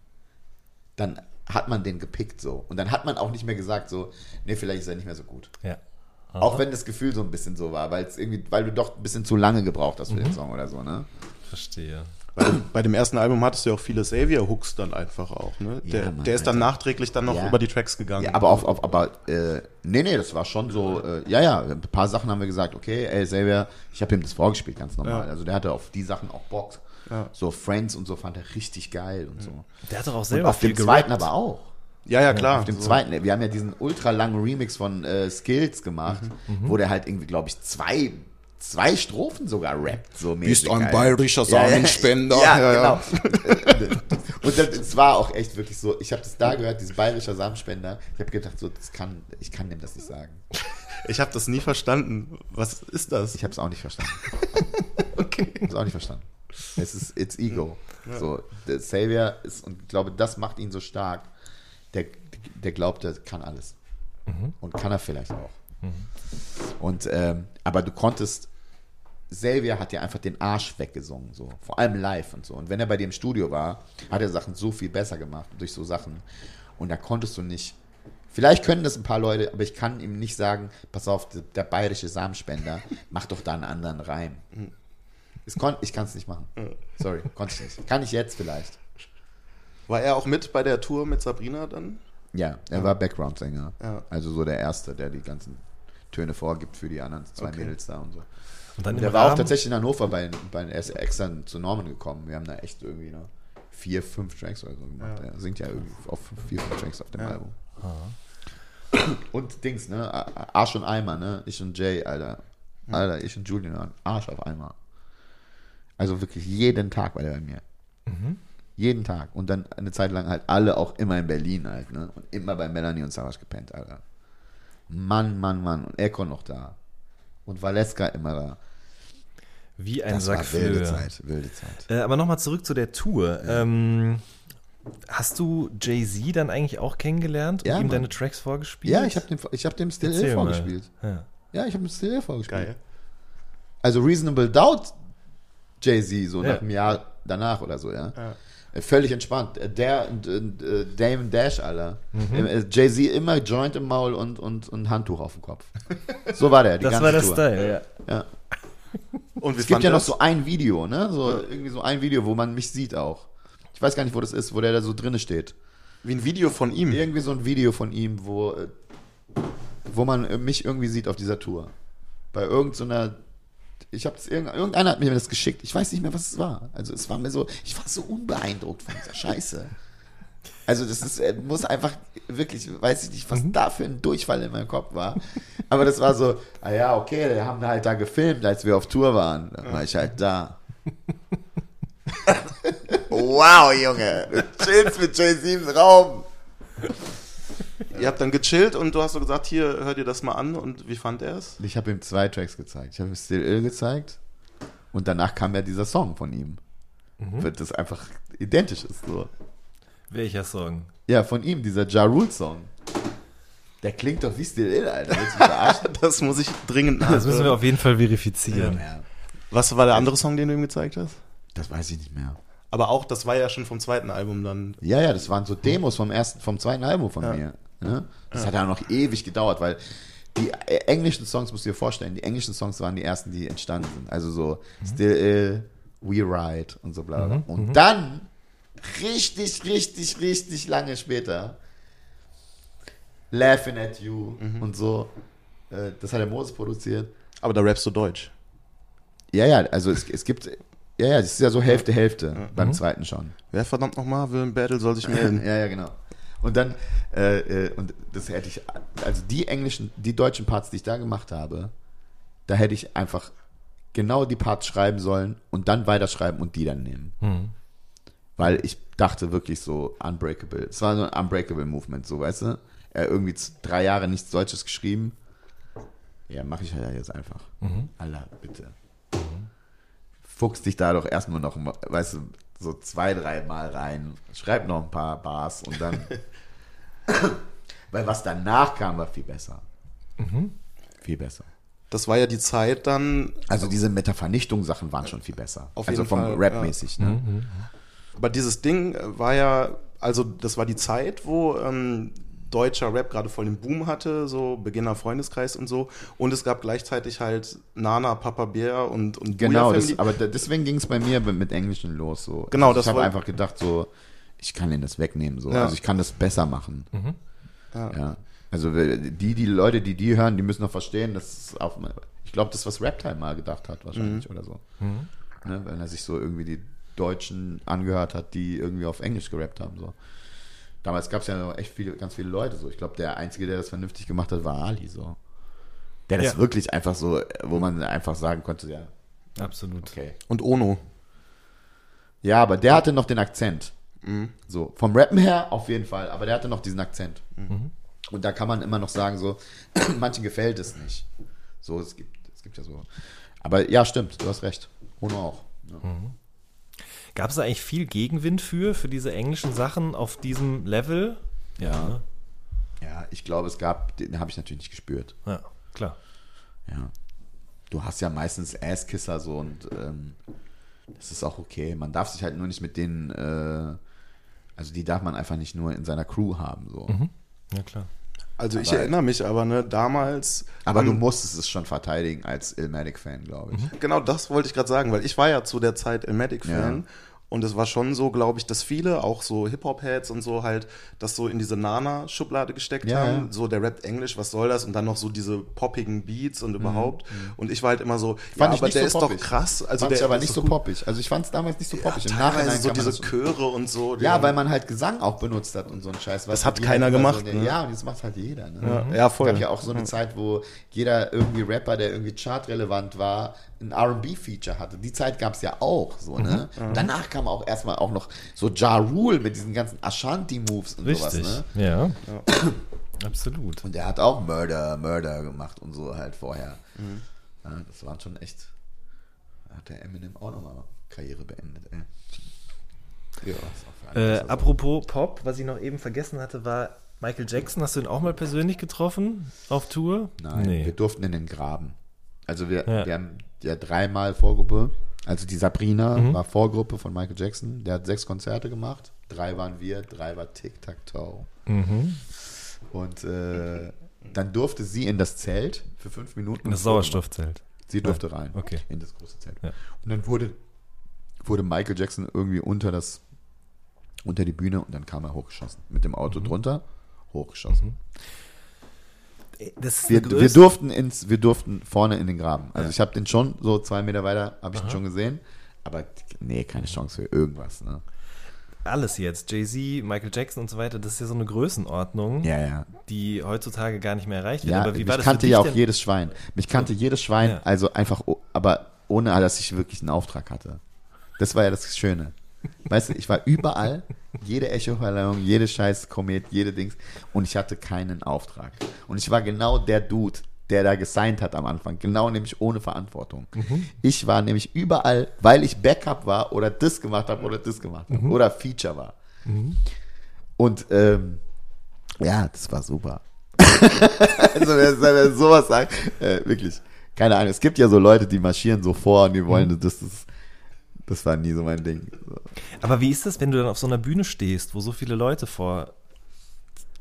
[SPEAKER 3] dann hat man den gepickt so. Und dann hat man auch nicht mehr gesagt so, nee, vielleicht ist er nicht mehr so gut.
[SPEAKER 2] Ja.
[SPEAKER 3] Auch wenn das Gefühl so ein bisschen so war, weil es irgendwie, weil du doch ein bisschen zu lange gebraucht hast für
[SPEAKER 2] Mhm.
[SPEAKER 3] den Song oder so, ne?
[SPEAKER 2] Verstehe.
[SPEAKER 4] Bei, bei dem ersten Album hattest du ja auch viele Savior-Hooks dann einfach auch, ne? Der,
[SPEAKER 3] Ja, Mann,
[SPEAKER 4] der ist dann
[SPEAKER 3] Alter.
[SPEAKER 4] nachträglich dann noch
[SPEAKER 3] Ja.
[SPEAKER 4] über die Tracks gegangen.
[SPEAKER 3] Ja, aber auf, auf aber äh, nee, nee, das war schon so, äh, ja, ja, ein paar Sachen haben wir gesagt, okay, ey, Xavier, ich habe ihm das vorgespielt, ganz normal.
[SPEAKER 4] Ja.
[SPEAKER 3] Also der hatte auf die Sachen auch Bock. So Friends und so fand er richtig geil und so.
[SPEAKER 2] Der hat doch auch
[SPEAKER 3] Und
[SPEAKER 2] selber
[SPEAKER 3] auf dem
[SPEAKER 2] viel
[SPEAKER 3] zweiten
[SPEAKER 2] gerappt.
[SPEAKER 3] aber auch.
[SPEAKER 4] Ja, ja, klar.
[SPEAKER 3] Auf dem
[SPEAKER 4] So.
[SPEAKER 3] zweiten, wir haben ja diesen ultra langen Remix von äh, Skills gemacht,
[SPEAKER 2] Mhm.
[SPEAKER 3] wo der halt irgendwie, glaube ich, zwei, zwei Strophen sogar rappt. So mäßig,
[SPEAKER 4] Bist ein
[SPEAKER 3] Alter.
[SPEAKER 4] bayerischer
[SPEAKER 3] Ja, ja.
[SPEAKER 4] Samenspender.
[SPEAKER 3] Ja,
[SPEAKER 4] Ja, ja.
[SPEAKER 3] genau. Und das, es war auch echt wirklich so, ich habe das da gehört, dieses bayerischer Samenspender. Ich habe gedacht, so, das kann, ich kann dem das nicht sagen.
[SPEAKER 4] Ich habe das nie verstanden. Was ist das?
[SPEAKER 3] Ich habe es auch nicht verstanden.
[SPEAKER 4] okay.
[SPEAKER 3] Ich habe es auch nicht verstanden. Es ist, it's ego. So, der Savior ist, und ich glaube, das macht ihn so stark. Der, der glaubt, er kann alles. Und kann er vielleicht auch. Und, ähm, aber du konntest, Xavier hat dir einfach den Arsch weggesungen, so. Vor allem live und so. Und wenn er bei dir im Studio war, hat er Sachen so viel besser gemacht, durch so Sachen. Und da konntest du nicht, vielleicht können das ein paar Leute, aber ich kann ihm nicht sagen, pass auf, der, der bayerische Samenspender, mach doch da einen anderen Reim. Es kon, ich kann es nicht machen. Sorry, konnte ich nicht. Kann ich jetzt vielleicht.
[SPEAKER 4] War er auch mit bei der Tour mit Sabrina dann?
[SPEAKER 3] Ja, er war Background-Sänger.
[SPEAKER 4] Ja.
[SPEAKER 3] Also so der Erste, der die ganzen Töne vorgibt für die anderen zwei
[SPEAKER 4] Okay.
[SPEAKER 3] Mädels da und so.
[SPEAKER 2] Und dann im
[SPEAKER 3] Der war auch
[SPEAKER 2] Rahmen-
[SPEAKER 3] tatsächlich in Hannover bei, bei er ist extra zu Norman gekommen. Wir haben da echt irgendwie noch vier, fünf Tracks oder so gemacht. Er singt ja irgendwie auf vier, fünf Tracks auf dem
[SPEAKER 4] Ja.
[SPEAKER 3] Album. Und Dings, ne? Arsch und Eimer, ne? Ich und Jay, Alter. Alter, ich und Julian, Arsch auf Eimer. Also wirklich jeden Tag war der bei mir. Jeden Tag. Und dann eine Zeit lang halt alle auch immer in Berlin halt, ne? Und immer bei Melanie und Savas gepennt, Alter. Mann, Mann, Mann. Und Echo noch da. Und Valeska immer da.
[SPEAKER 2] Wie ein
[SPEAKER 3] Das
[SPEAKER 2] Sack
[SPEAKER 3] war wilde
[SPEAKER 2] Flöhe.
[SPEAKER 3] Zeit, wilde Zeit.
[SPEAKER 2] Äh, aber nochmal zurück zu der Tour. Ähm, hast du Jay-Z dann eigentlich auch kennengelernt und
[SPEAKER 3] Ja,
[SPEAKER 2] ihm
[SPEAKER 3] Mann.
[SPEAKER 2] deine Tracks vorgespielt?
[SPEAKER 3] Ja, ich habe dem, ich hab dem Still
[SPEAKER 2] Erzähl
[SPEAKER 3] Ill
[SPEAKER 2] mal.
[SPEAKER 3] vorgespielt.
[SPEAKER 2] Ja.
[SPEAKER 3] Ja, ich habe dem Still Ill vorgespielt.
[SPEAKER 4] Geil.
[SPEAKER 3] Also Reasonable Doubt Jay-Z, so
[SPEAKER 2] Ja.
[SPEAKER 3] nach einem Jahr danach oder so, ja.
[SPEAKER 4] Ja.
[SPEAKER 3] Äh, Völlig entspannt. Äh, Der und äh, Damon Dash, Alter.
[SPEAKER 2] Mhm.
[SPEAKER 3] Jay-Z immer Joint im Maul und, und, und Handtuch auf dem Kopf. So war der, die
[SPEAKER 2] Das
[SPEAKER 3] ganze
[SPEAKER 2] war der
[SPEAKER 3] Tour.
[SPEAKER 2] Style, ja.
[SPEAKER 3] Ja.
[SPEAKER 4] Und
[SPEAKER 3] Es gibt ja noch
[SPEAKER 4] er's?
[SPEAKER 3] so ein Video, ne? So irgendwie so ein Video, wo man mich sieht auch. Ich weiß gar nicht, wo das ist, wo der da so drinne steht.
[SPEAKER 4] Wie ein Video von ihm.
[SPEAKER 3] Irgendwie so ein Video von ihm, wo, wo man mich irgendwie sieht auf dieser Tour. Bei irgendeiner. Ich habe das irgend, irgendeiner hat mir das geschickt. Ich weiß nicht mehr, was es war. Also es war mir so, ich war so unbeeindruckt von dieser Scheiße. Also das ist, äh, muss einfach wirklich, weiß ich nicht, was da für ein Durchfall in meinem Kopf war. Aber das war so, ah ja, okay, die haben halt da gefilmt, als wir auf Tour waren. Dann war ich halt da. wow, Junge. Du chillst mit Jay-Z im Raum.
[SPEAKER 4] Ihr habt dann gechillt und du hast so gesagt, hier, hör dir das mal an und wie fand er es?
[SPEAKER 3] Ich habe ihm zwei Tracks gezeigt. Ich habe ihm Still Ill gezeigt und danach kam ja dieser Song von ihm. Wird das einfach identisch ist so.
[SPEAKER 2] Welcher Song?
[SPEAKER 3] Ja, von ihm, dieser Ja Rule Song. Der klingt doch wie Still Ill, Alter.
[SPEAKER 4] Das muss ich dringend
[SPEAKER 2] Das müssen wir auf jeden Fall verifizieren.
[SPEAKER 3] ja.
[SPEAKER 4] Was war der andere Song, den du ihm gezeigt hast?
[SPEAKER 3] Das weiß ich nicht mehr.
[SPEAKER 4] Aber auch, das war ja schon vom zweiten Album dann.
[SPEAKER 3] Ja, ja, das waren so Demos vom ersten, vom zweiten Album von mir. Ne? Das hat ja noch ewig gedauert, weil die äh, englischen Songs, musst du dir vorstellen, die englischen Songs waren die ersten, die entstanden sind. Also so Still Ill, We Ride und so bla bla. Und dann, richtig, richtig, richtig lange später, Laughing at You und so. Äh, das hat der Moses produziert.
[SPEAKER 4] Aber da rappst du Deutsch.
[SPEAKER 3] Ja, ja, also es, es gibt, ja, ja, das ist ja so Hälfte, Hälfte beim zweiten schon.
[SPEAKER 4] Wer verdammt nochmal will ein Battle, soll sich melden.
[SPEAKER 3] Ja, ja, genau. Und dann, äh, äh, und das hätte ich, also die englischen, die deutschen Parts, die ich da gemacht habe, da hätte ich einfach genau die Parts schreiben sollen und dann weiterschreiben und die dann nehmen. Weil ich dachte wirklich so, unbreakable. Es war so ein unbreakable Movement, so, weißt du? Er irgendwie drei Jahre nichts Deutsches geschrieben. Ja, mache ich halt jetzt einfach. Allah, bitte. Fuchs dich da doch erstmal noch, mal, weißt du, so zwei, drei Mal rein. Schreib noch ein paar Bars und dann. Weil was danach kam, war viel besser. Viel besser.
[SPEAKER 4] Das war ja die Zeit dann,
[SPEAKER 3] Also diese Metavernichtung-Sachen waren schon viel besser.
[SPEAKER 4] Auf
[SPEAKER 3] also
[SPEAKER 4] jeden
[SPEAKER 3] vom
[SPEAKER 4] Fall,
[SPEAKER 3] Rap-mäßig, ne?
[SPEAKER 4] aber dieses Ding war ja, also das war die Zeit, wo ähm, deutscher Rap gerade voll den Boom hatte, so Beginner Freundeskreis und so. Und es gab gleichzeitig halt Nana, Papa Bär und, und
[SPEAKER 3] Genau, das, aber da- deswegen ging es bei mir mit mit Englischen los. So.
[SPEAKER 4] Genau,
[SPEAKER 3] also ich habe einfach gedacht, so, ich kann ihnen das wegnehmen. So.
[SPEAKER 4] Ja.
[SPEAKER 3] Also ich kann das besser machen.
[SPEAKER 4] Ja.
[SPEAKER 3] Ja. Also die, die Leute, die die hören, die müssen noch verstehen, dass es auf, ich glaube, das was Raptime mal gedacht hat wahrscheinlich
[SPEAKER 4] Mhm.
[SPEAKER 3] oder so. Ne, weil er sich so irgendwie die Deutschen angehört hat, die irgendwie auf Englisch gerappt haben. So. Damals gab es ja noch echt viele, ganz viele Leute so. Ich glaube, der Einzige, der das vernünftig gemacht hat, war Ali so. Der das
[SPEAKER 2] Ja.
[SPEAKER 3] wirklich einfach so, wo man einfach sagen konnte, ja,
[SPEAKER 2] Absolut.
[SPEAKER 3] okay.
[SPEAKER 4] Und Ono.
[SPEAKER 3] Ja, aber der hatte noch den Akzent. So, vom Rappen her auf jeden Fall, aber der hatte noch diesen Akzent. Und da kann man immer noch sagen, so, manchen gefällt es nicht. So, es gibt, es gibt ja so. Aber ja, stimmt, du hast recht. Ono auch. Ja.
[SPEAKER 2] Gab es da eigentlich viel Gegenwind für, für diese englischen Sachen auf diesem Level? Ja.
[SPEAKER 3] ja, ich glaube, es gab, den habe ich natürlich nicht gespürt.
[SPEAKER 2] Ja, klar.
[SPEAKER 3] Ja. Du hast ja meistens Asskisser so und ähm, das ist auch okay. Man darf sich halt nur nicht mit denen, äh, also die darf man einfach nicht nur in seiner Crew haben. So.
[SPEAKER 2] Ja, klar.
[SPEAKER 4] Also ich
[SPEAKER 3] Aber-
[SPEAKER 4] erinnere mich aber, ne, damals.
[SPEAKER 3] Aber du
[SPEAKER 4] am-
[SPEAKER 3] musstest es schon verteidigen als Illmatic-Fan, glaube ich.
[SPEAKER 4] Genau das wollte ich gerade sagen, weil ich war ja zu der Zeit Ilmatic-Fan.
[SPEAKER 3] Ja.
[SPEAKER 4] Und es war schon so, glaube ich, dass viele, auch so Hip-Hop-Heads und so halt, das so in diese Nana-Schublade gesteckt
[SPEAKER 3] Ja,
[SPEAKER 4] haben.
[SPEAKER 3] ja.
[SPEAKER 4] So, der rappt Englisch, was soll das? Und dann noch so diese poppigen Beats und überhaupt. Und ich war halt immer so, ja,
[SPEAKER 3] Mhm, Fand ich
[SPEAKER 4] aber
[SPEAKER 3] nicht
[SPEAKER 4] der
[SPEAKER 3] so
[SPEAKER 4] ist
[SPEAKER 3] poppig.
[SPEAKER 4] doch krass. Also
[SPEAKER 3] fand
[SPEAKER 4] der
[SPEAKER 3] ich aber nicht so
[SPEAKER 4] gut.
[SPEAKER 3] poppig. Also ich fand es damals nicht so poppig. Im
[SPEAKER 4] Teilweise
[SPEAKER 3] Nachhinein
[SPEAKER 4] so diese
[SPEAKER 3] das-
[SPEAKER 4] Chöre und so.
[SPEAKER 3] Ja, weil man halt Gesang auch benutzt hat und so ein Scheiß.
[SPEAKER 4] Das hat keiner
[SPEAKER 3] halt
[SPEAKER 4] gemacht,
[SPEAKER 3] So,
[SPEAKER 4] ne?
[SPEAKER 3] Ja, und das macht halt jeder. Ne?
[SPEAKER 4] Ja, ja, voll.
[SPEAKER 3] Es gab ja auch so eine Zeit, wo jeder irgendwie Rapper, der irgendwie chartrelevant war, ein R&B-Feature hatte. Die Zeit gab es ja auch. So, ne?
[SPEAKER 4] Mhm.
[SPEAKER 3] Danach kam auch erstmal auch noch so Ja Rule mit diesen ganzen Ashanti-Moves und
[SPEAKER 2] Richtig.
[SPEAKER 3] sowas. Ne?
[SPEAKER 2] Ja. Absolut.
[SPEAKER 3] Und der hat auch Murder, Murder gemacht und so halt vorher.
[SPEAKER 4] Mhm.
[SPEAKER 3] Ja, das waren schon echt. Da hat der Eminem auch nochmal Karriere beendet, ey. Ja,
[SPEAKER 2] Äh, apropos Pop, was ich noch eben vergessen hatte, war Michael Jackson. Hast du ihn auch mal persönlich getroffen auf Tour?
[SPEAKER 3] Nein, wir
[SPEAKER 2] Nee.
[SPEAKER 3] durften in den Graben. Also wir,
[SPEAKER 2] Ja.
[SPEAKER 3] wir haben ja dreimal Vorgruppe. Also die Sabrina
[SPEAKER 2] Mhm.
[SPEAKER 3] war Vorgruppe von Michael Jackson. Der hat sechs Konzerte gemacht. Drei waren wir, drei war Tic-Tac-Toe.
[SPEAKER 2] Mhm.
[SPEAKER 3] Und äh, dann durfte sie in das Zelt für fünf Minuten.
[SPEAKER 2] Das Sauerstoffzelt.
[SPEAKER 3] Sie durfte rein.
[SPEAKER 2] okay.
[SPEAKER 3] In das große Zelt.
[SPEAKER 2] Ja.
[SPEAKER 3] Und dann wurde, wurde Michael Jackson irgendwie unter das, unter die Bühne und dann kam er hochgeschossen. Mit dem
[SPEAKER 2] Mhm.
[SPEAKER 3] Auto drunter, hochgeschossen. Wir, wir durften ins, wir durften vorne in den Graben. Also
[SPEAKER 2] Ja.
[SPEAKER 3] ich habe den schon so zwei Meter weiter, habe ich ihn schon gesehen. Aber nee, keine Chance für irgendwas. Ne?
[SPEAKER 2] alles jetzt, Jay-Z, Michael Jackson und so weiter, das ist ja so eine Größenordnung,
[SPEAKER 3] Ja, ja.
[SPEAKER 2] die heutzutage gar nicht mehr erreicht wird.
[SPEAKER 3] Ja,
[SPEAKER 2] Aber wie
[SPEAKER 3] mich
[SPEAKER 2] war das
[SPEAKER 3] kannte ja auch
[SPEAKER 2] denn?
[SPEAKER 3] jedes Schwein. Mich kannte jedes Schwein, also einfach, aber ohne, dass ich wirklich einen Auftrag hatte. Das war ja das Schöne. Weißt du, ich war überall, jede Echo-Verleihung, jede scheiß Komet, jede Dings, und ich hatte keinen Auftrag. Und ich war genau der Dude, der da gesigned hat am Anfang, genau nämlich ohne Verantwortung. Ich war nämlich überall, weil ich Backup war oder das gemacht habe oder das gemacht habe oder Feature war. Und ähm, ja, das war super. also wer, wer sowas sagt, äh, wirklich, keine Ahnung. Es gibt ja so Leute, die marschieren so vor und die wollen, das, das, das war nie so mein Ding.
[SPEAKER 2] Aber wie ist das, wenn du dann auf so einer Bühne stehst, wo so viele Leute vor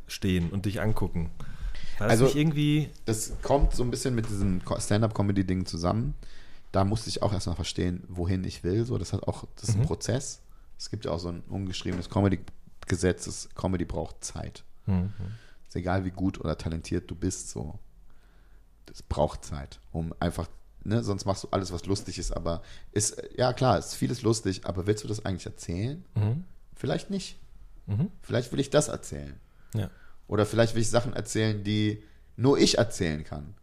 [SPEAKER 2] stehen und dich angucken? War das
[SPEAKER 3] Also-
[SPEAKER 2] irgendwie.
[SPEAKER 3] Das kommt so ein bisschen mit diesem Stand-up-Comedy-Ding zusammen. Da musste ich auch erstmal verstehen, wohin ich will. So, das hat auch, das ist ein Prozess. Es gibt ja auch so ein ungeschriebenes Comedy-Gesetz, das Comedy braucht Zeit.
[SPEAKER 2] Mhm.
[SPEAKER 3] Ist egal, wie gut oder talentiert du bist, so. Das braucht Zeit, um einfach, ne, sonst machst du alles, was lustig ist, aber ist, ja klar, ist vieles lustig, aber willst du das eigentlich erzählen?
[SPEAKER 2] Mhm.
[SPEAKER 3] Vielleicht nicht.
[SPEAKER 2] Mhm.
[SPEAKER 3] Vielleicht will ich das erzählen.
[SPEAKER 2] Ja.
[SPEAKER 3] Oder vielleicht will ich Sachen erzählen, die nur ich erzählen kann.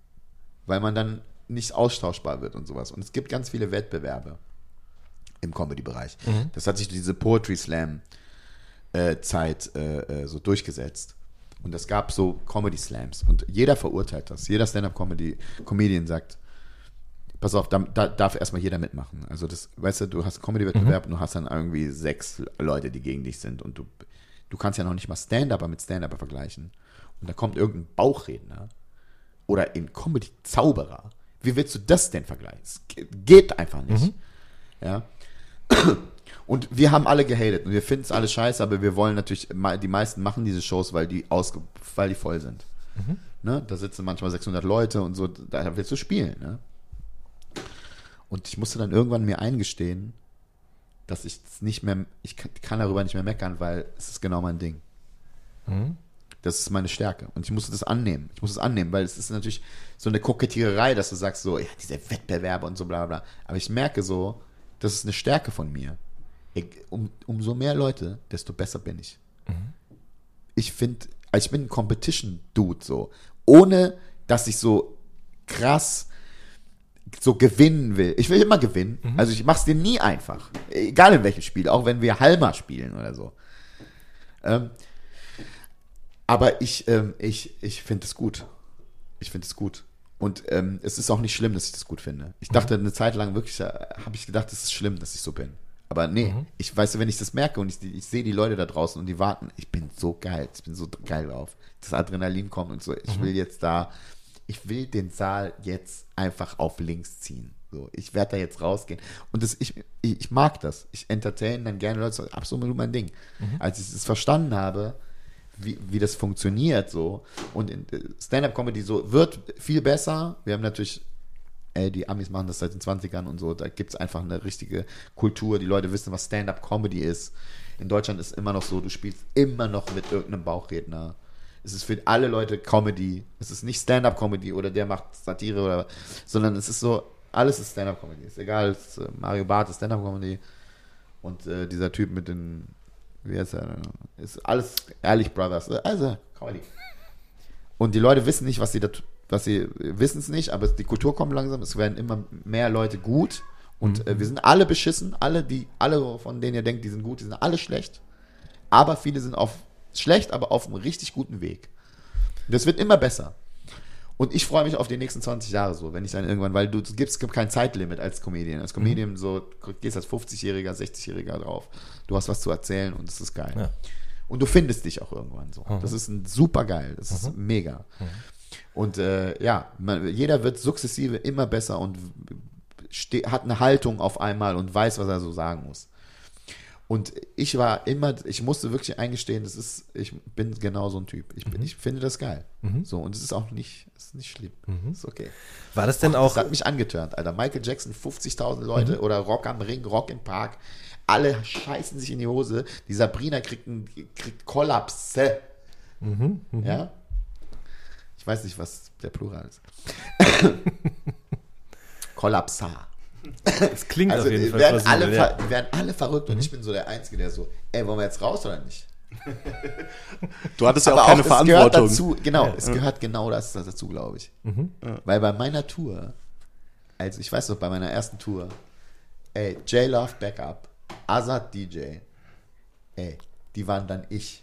[SPEAKER 3] Weil man dann nicht austauschbar wird und sowas. Und es gibt ganz viele Wettbewerbe im Comedy-Bereich. Das hat sich diese Poetry Slam äh, äh, äh, so durchgesetzt. Und es gab so Comedy Slams. Und jeder verurteilt das. Jeder Stand-Up-Comedian sagt, pass auf, da, da darf erstmal jeder mitmachen. Also das, weißt du, du hast Comedy-Wettbewerb und du hast dann irgendwie sechs Leute, die gegen dich sind. Und du, du kannst ja noch nicht mal Stand-Upper mit Stand-Upper vergleichen. Und da kommt irgendein Bauchredner oder ein Comedy-Zauberer. Wie willst du das denn vergleichen? Es ge- geht einfach nicht. Ja. Und wir haben alle gehatet und wir finden es alle scheiße, aber wir wollen natürlich, die meisten machen diese Shows, weil die, ausge, weil die voll sind. Ne? Da sitzen manchmal 600 Leute und so, da willst du spielen. Ne? Und ich musste dann irgendwann mir eingestehen, dass ich es nicht mehr, ich kann, darüber nicht mehr meckern, weil es ist genau mein Ding. Das ist meine Stärke. Und ich musste das annehmen. Ich muss es annehmen, weil es ist natürlich so eine Kokettiererei, dass du sagst so, ja, diese Wettbewerbe und so bla bla. bla. Aber ich merke so, das ist eine Stärke von mir. ich, um, umso mehr Leute, desto besser bin ich. Ich finde, also ich bin ein Competition-Dude so. Ohne, dass ich so krass so gewinnen will. Ich will immer gewinnen. Also ich mach's dir nie einfach. Egal in welchem Spiel, auch wenn wir Halma spielen oder so. Ähm, aber ich, ähm, ich, ich finde es gut. Ich finde es gut. Und ähm, es ist auch nicht schlimm, dass ich das gut finde. Ich dachte eine Zeit lang wirklich, äh, habe ich gedacht, es ist schlimm, dass ich so bin. Aber nee, ich weiß, wenn ich das merke und ich, ich sehe die Leute da draußen und die warten, ich bin so geil, ich bin so geil drauf. Das Adrenalin kommt und so, ich will jetzt da, ich will den Saal jetzt einfach auf links ziehen. So, ich werde da jetzt rausgehen. Und das, ich, ich, ich mag das. Ich entertain dann gerne Leute, das ist absolut mein Ding. Als ich es verstanden habe, wie, wie das funktioniert so und in äh, Stand-Up-Comedy so wird viel besser. Wir haben natürlich, ey, die Amis machen das seit den 20ern und so, da gibt es einfach eine richtige Kultur, die Leute wissen, was Stand-Up-Comedy ist. In Deutschland ist immer noch so, du spielst immer noch mit irgendeinem Bauchredner. Es ist für alle Leute Comedy. Es ist nicht Stand-Up-Comedy oder der macht Satire oder, sondern es ist so, alles ist Stand-Up-Comedy. Ist egal, es ist, äh, Mario Barth ist Stand-Up-Comedy und äh, dieser Typ mit den, wie heißt er, ist alles Ehrlich Brothers. Also, Comedy. Und die Leute wissen nicht, was sie da, was sie wissen es nicht, aber die Kultur kommt langsam, es werden immer mehr Leute gut und äh, wir sind alle beschissen, alle die alle von denen ihr denkt, die sind gut, die sind alle schlecht. Aber viele sind auf schlecht, aber auf einem richtig guten Weg. Das wird immer besser. Und ich freue mich auf die nächsten 20 Jahre so, wenn ich dann irgendwann, weil du es gibt, es kein Zeitlimit als Comedian. Als Comedian so du gehst als 50-Jähriger, 60-Jähriger drauf. Du hast was zu erzählen und das ist geil.
[SPEAKER 2] Ja.
[SPEAKER 3] Und du findest dich auch irgendwann so. Das ist ein super geil. Das ist mega. Und äh, ja, man, jeder wird sukzessive immer besser und hat eine Haltung auf einmal und weiß, was er so sagen muss. Und ich war immer, ich musste wirklich eingestehen, das ist, ich bin genau so ein Typ. Ich, bin, ich finde das geil. So, und es ist auch nicht, ist nicht schlimm. Ist okay.
[SPEAKER 2] War das denn
[SPEAKER 3] Das
[SPEAKER 2] auch,
[SPEAKER 3] hat mich angetörnt, Alter. Michael Jackson, 50.000 Leute oder Rock am Ring, Rock im Park. Alle scheißen sich in die Hose. Die Sabrina kriegt, einen, kriegt Kollapse. Ja? Ich weiß nicht, was der Plural ist. Kollapsa.
[SPEAKER 2] es klingt
[SPEAKER 3] Also
[SPEAKER 2] auf jeden
[SPEAKER 3] die
[SPEAKER 2] Fall
[SPEAKER 3] werden, alle,
[SPEAKER 2] ja.
[SPEAKER 3] die werden alle verrückt und ich bin so der Einzige, der so, ey, wollen wir jetzt raus oder nicht?
[SPEAKER 4] Du hattest ja
[SPEAKER 3] Aber
[SPEAKER 4] auch keine
[SPEAKER 3] es gehört
[SPEAKER 4] Verantwortung.
[SPEAKER 3] dazu, genau, es gehört genau das dazu, glaube ich. Weil bei meiner Tour, also ich weiß noch, bei meiner ersten Tour, ey, J-Love Backup, Azad DJ, ey, die waren dann ich.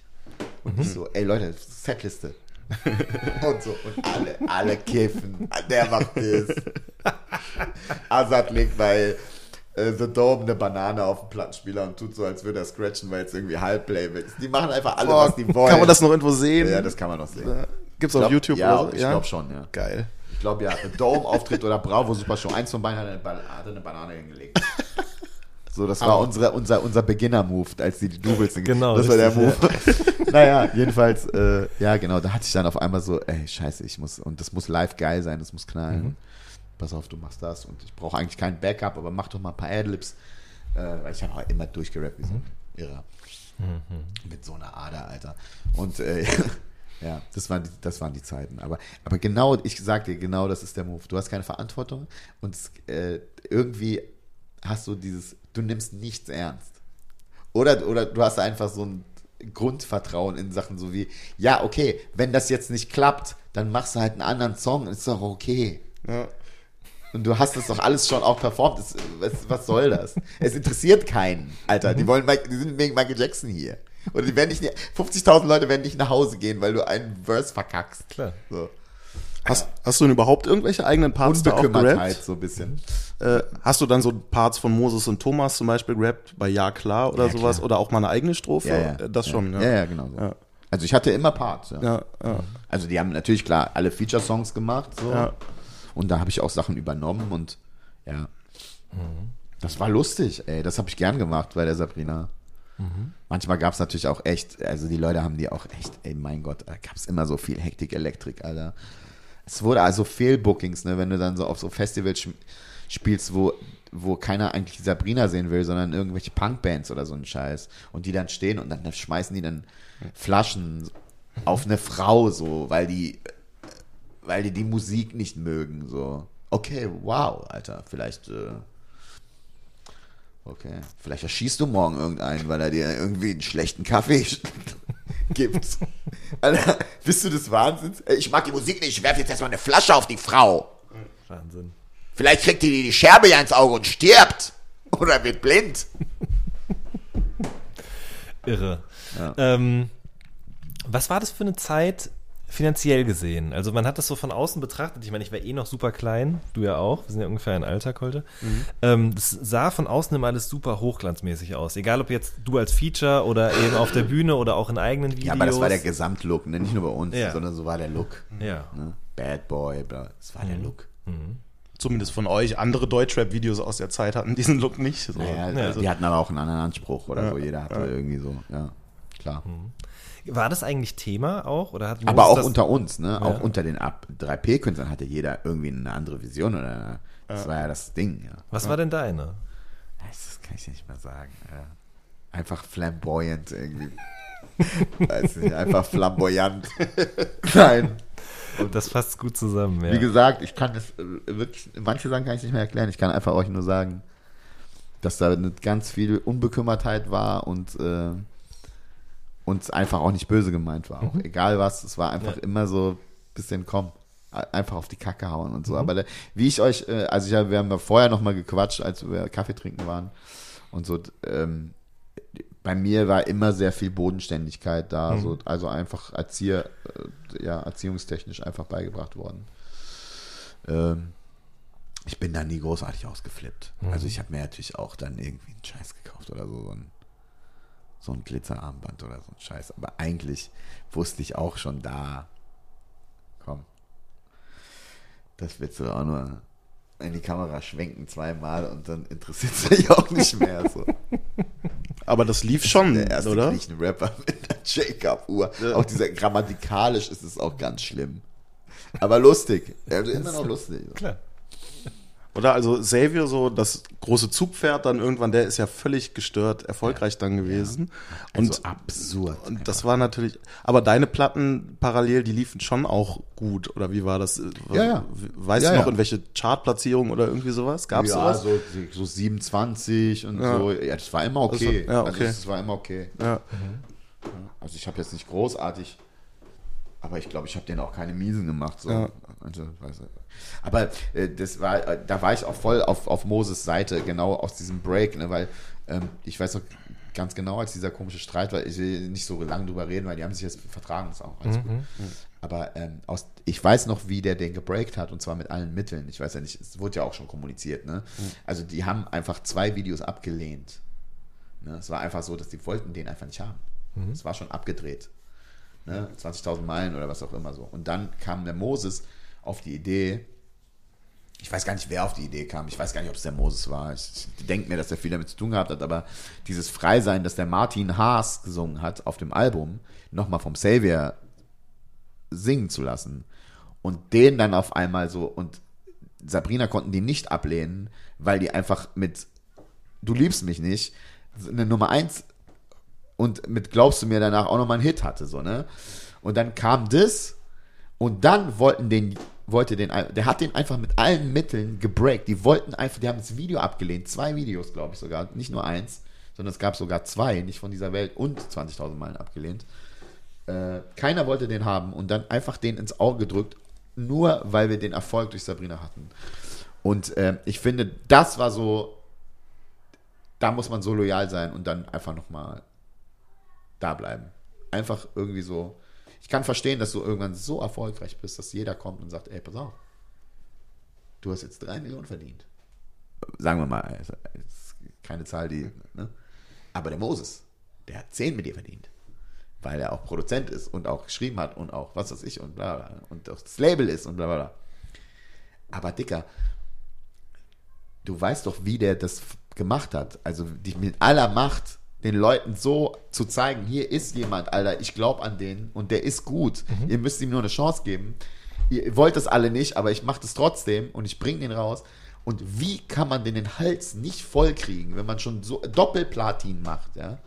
[SPEAKER 3] Und ich so, ey Leute, Setliste. und so, und alle, alle kiffen. Der macht das. Azad legt bei äh, The Dome eine Banane auf den Plattenspieler und tut so, als würde er scratchen, weil es irgendwie Halbplay ist. Die machen einfach alle, was die wollen.
[SPEAKER 4] Kann man das noch irgendwo sehen?
[SPEAKER 3] Ja, das kann man noch sehen.
[SPEAKER 4] Gibt's
[SPEAKER 3] Ich
[SPEAKER 4] auf
[SPEAKER 3] glaub-
[SPEAKER 4] YouTube
[SPEAKER 3] ja,
[SPEAKER 4] oder so?
[SPEAKER 3] ich glaube schon, ja.
[SPEAKER 4] Geil.
[SPEAKER 3] Ich glaube ja, The Dome Auftritt oder Bravo Super Show. Eins von beiden hat eine, Ba- hat eine Banane hingelegt. So, das war unsere, unser, unser Beginner-Move, als die die Doubles sind.
[SPEAKER 2] Genau,
[SPEAKER 3] Das war der Move. naja, jedenfalls, äh, ja, genau, da hatte ich dann auf einmal so, ey, scheiße, ich muss, und das muss live geil sein, das muss knallen. Pass auf, du machst das und ich brauche eigentlich keinen Backup, aber mach doch mal ein paar Adlibs. Äh, weil ich habe auch immer durchgerappt wie so ein Irrer. Mit so einer Ader, Alter. Und äh, ja, das waren, die, das waren die Zeiten. Aber, aber genau, ich sag dir, genau das ist der Move. Du hast keine Verantwortung und es, äh, irgendwie hast du dieses, du nimmst nichts ernst. Oder, oder du hast einfach so ein Grundvertrauen in Sachen so wie, ja, okay, wenn das jetzt nicht klappt, dann machst du halt einen anderen Song, ist doch okay.
[SPEAKER 4] Ja.
[SPEAKER 3] Und du hast das doch alles schon auch performt. Das, was, was soll das? Es interessiert keinen, Alter. Die wollen, Mike- die sind wegen Michael Jackson hier. Oder die werden nicht, 50.000 Leute werden nicht nach Hause gehen, weil du einen Verse verkackst.
[SPEAKER 2] Klar.
[SPEAKER 3] So.
[SPEAKER 4] Hast, hast du denn überhaupt irgendwelche eigenen Parts da auch gerappt?
[SPEAKER 3] so ein bisschen.
[SPEAKER 4] Äh, hast du dann so Parts von Moses und Thomas zum Beispiel gerappt, bei Ja klar oder
[SPEAKER 3] Ja,
[SPEAKER 4] sowas?
[SPEAKER 3] klar.
[SPEAKER 4] Oder auch mal eine eigene Strophe? Äh, Das
[SPEAKER 3] ja.
[SPEAKER 4] schon, ja.
[SPEAKER 3] Ja, ja, genau so.
[SPEAKER 4] Ja.
[SPEAKER 3] Also ich hatte immer Parts, ja.
[SPEAKER 4] Ja, ja.
[SPEAKER 3] Also die haben natürlich klar alle Feature-Songs gemacht, so.
[SPEAKER 4] Ja.
[SPEAKER 3] Und da habe ich auch Sachen übernommen und ja. Das war lustig, ey. Das habe ich gern gemacht bei der Sabrina. Manchmal gab es natürlich auch echt, also die Leute haben die auch echt, ey, mein Gott, da gab es immer so viel Hektik, Elektrik, Alter. Es wurde also Fehlbookings, ne, wenn du dann so auf so Festivals spielst, wo, wo keiner eigentlich Sabrina sehen will, sondern irgendwelche Punkbands oder so ein Scheiß. Und die dann stehen und dann schmeißen die dann Flaschen auf eine Frau so, weil die, weil die die Musik nicht mögen, so. Okay, wow, Alter, vielleicht, äh, Okay. Vielleicht erschießt du morgen irgendeinen, weil er dir irgendwie einen schlechten Kaffee gibt. Alter, bist du des Wahnsinns? Ich mag die Musik nicht, ich werfe jetzt erstmal eine Flasche auf die Frau.
[SPEAKER 2] Wahnsinn.
[SPEAKER 3] Vielleicht kriegt die die Scherbe ja ins Auge und stirbt. Oder wird blind.
[SPEAKER 2] Irre. Ähm, was war das für eine Zeit finanziell gesehen? Also man hat das so von außen betrachtet. Ich meine, ich war eh noch super klein, du ja auch. Wir sind ja ungefähr ein Alter, Kolte. Ähm, das sah von außen immer alles super hochglanzmäßig aus. Egal ob jetzt du als Feature oder eben auf der Bühne oder auch in eigenen Videos.
[SPEAKER 3] Ja, aber das war der Gesamtlook, ne? nicht nur bei uns,
[SPEAKER 2] Ja.
[SPEAKER 3] sondern so war der Look.
[SPEAKER 2] Ja.
[SPEAKER 3] Ne? Bad Boy, bla. das war der Look.
[SPEAKER 4] Zumindest von euch. Andere Deutschrap-Videos aus der Zeit hatten diesen Look nicht. So.
[SPEAKER 3] Naja,
[SPEAKER 2] Ja.
[SPEAKER 3] also die hatten aber auch einen anderen Anspruch oder
[SPEAKER 4] Ja.
[SPEAKER 3] so. Jeder hatte irgendwie so, ja, klar.
[SPEAKER 2] War das eigentlich Thema auch? Oder hat
[SPEAKER 3] Aber auch
[SPEAKER 2] das,
[SPEAKER 3] unter uns, ne? Auch
[SPEAKER 2] Ja.
[SPEAKER 3] unter den Ab 3P-Künstlern hatte jeder irgendwie eine andere Vision oder eine, das war ja das Ding, ja.
[SPEAKER 2] Was war denn deine?
[SPEAKER 3] Das kann ich nicht mehr sagen. Einfach flamboyant irgendwie. Weiß nicht, einfach flamboyant. Nein.
[SPEAKER 2] Das fasst gut zusammen, ja.
[SPEAKER 3] Wie gesagt, ich kann es äh, wirklich, manche Sachen kann ich nicht mehr erklären. Ich kann einfach euch nur sagen, dass da eine ganz viel Unbekümmertheit war und äh, uns einfach auch nicht böse gemeint war. Auch egal was, es war einfach
[SPEAKER 2] Ja.
[SPEAKER 3] immer so ein bisschen komm, einfach auf die Kacke hauen und so. Aber da, wie ich euch, äh, also ich, wir haben ja vorher noch mal gequatscht, als wir Kaffee trinken waren und so. Ähm, bei mir war immer sehr viel Bodenständigkeit da, so, also einfach Erzieher, äh, ja, erziehungstechnisch einfach beigebracht worden. Ähm, ich bin da nie großartig ausgeflippt. Also ich habe mir natürlich auch dann irgendwie einen Scheiß gekauft oder so, so so ein Glitzerarmband oder so ein Scheiß. Aber eigentlich wusste ich auch schon da, komm, das willst du auch nur in die Kamera schwenken zweimal und dann interessiert es dich auch nicht mehr. So.
[SPEAKER 4] Aber das lief schon,
[SPEAKER 3] Der erste
[SPEAKER 4] oder?
[SPEAKER 3] Griechen-Rapper mit der Jacob-Uhr. Auch dieser grammatikalisch ist es auch ganz schlimm. Aber lustig. Also immer noch lustig.
[SPEAKER 2] Klar.
[SPEAKER 4] Oder also Xavier, so das große Zugpferd, dann irgendwann, der ist ja völlig gestört erfolgreich dann gewesen.
[SPEAKER 3] Also
[SPEAKER 4] Und,
[SPEAKER 3] absurd.
[SPEAKER 4] und das war natürlich, aber deine Platten parallel, die liefen schon auch gut, oder wie war das?
[SPEAKER 3] Ja, ja.
[SPEAKER 4] Weißt
[SPEAKER 3] Ja,
[SPEAKER 4] du noch,
[SPEAKER 3] ja.
[SPEAKER 4] in welche Chartplatzierung oder irgendwie sowas? Gab's
[SPEAKER 3] ja,
[SPEAKER 4] sowas?
[SPEAKER 3] so, so 27 und
[SPEAKER 4] Ja.
[SPEAKER 3] so. Ja, das war immer okay.
[SPEAKER 4] Das war- ja, okay.
[SPEAKER 3] Also das war immer okay.
[SPEAKER 4] Ja.
[SPEAKER 3] Also ich habe jetzt nicht großartig, aber ich glaube, ich habe denen auch keine Miesen gemacht. So.
[SPEAKER 4] Ja.
[SPEAKER 3] Also, weiß nicht. Aber äh, das war, äh, da war ich auch voll auf, auf Moses Seite, genau aus diesem Break, ne, weil ähm, ich weiß noch ganz genau, als dieser komische Streit war, ich will nicht so lange drüber reden, weil die haben sich jetzt vertragen, ist auch alles gut. Aber ähm, aus, ich weiß noch, wie der den gebreakt hat und zwar mit allen Mitteln. Ich weiß ja nicht, es wurde ja auch schon kommuniziert. Ne? Also die haben einfach zwei Videos abgelehnt. Ne? Es war einfach so, dass die wollten den einfach nicht haben. Es war schon abgedreht. Ne? 20.000 Meilen oder was auch immer so. Und dann kam der Moses auf die Idee, ich weiß gar nicht, wer auf die Idee kam. Ich weiß gar nicht, ob es der Moses war. Ich, ich denke mir, dass er viel damit zu tun gehabt hat, aber dieses Freisein, das der Martin Haas gesungen hat auf dem Album, nochmal vom Savior singen zu lassen und den dann auf einmal so und Sabrina konnten die nicht ablehnen, weil die einfach mit Du liebst mich nicht eine Nummer eins und mit Glaubst du mir danach auch nochmal einen Hit hatte, so, ne? Und dann kam das und dann wollten den, wollte den, der hat den einfach mit allen Mitteln gebreakt. Die wollten einfach, die haben das Video abgelehnt. Zwei Videos, glaube ich sogar. Nicht nur eins, sondern es gab sogar zwei, nicht von dieser Welt und 20.000 Meilen abgelehnt. Äh, keiner wollte den haben und dann einfach den ins Auge gedrückt, nur weil wir den Erfolg durch Sabrina hatten. Und äh, ich finde, das war so, da muss man so loyal sein und dann einfach nochmal da bleiben. Einfach irgendwie so. Ich kann verstehen, dass du irgendwann so erfolgreich bist, dass jeder kommt und sagt, ey, pass auf, du hast jetzt drei Millionen verdient. Sagen wir mal, ist keine Zahl, die, ne? Aber der Moses, der hat zehn mit dir verdient. Weil er auch Produzent ist und auch geschrieben hat und auch was weiß ich und bla bla und auch das Label ist und bla bla bla. Aber Dicker, du weißt doch, wie der das gemacht hat. Also dich mit aller Macht den Leuten so zu zeigen, hier ist jemand, Alter, ich glaube an den und der ist gut. Ihr müsst ihm nur eine Chance geben. Ihr wollt das alle nicht, aber ich mache das trotzdem und ich bringe den raus. Und wie kann man denn den Hals nicht voll kriegen, wenn man schon so Doppelplatin macht, ja?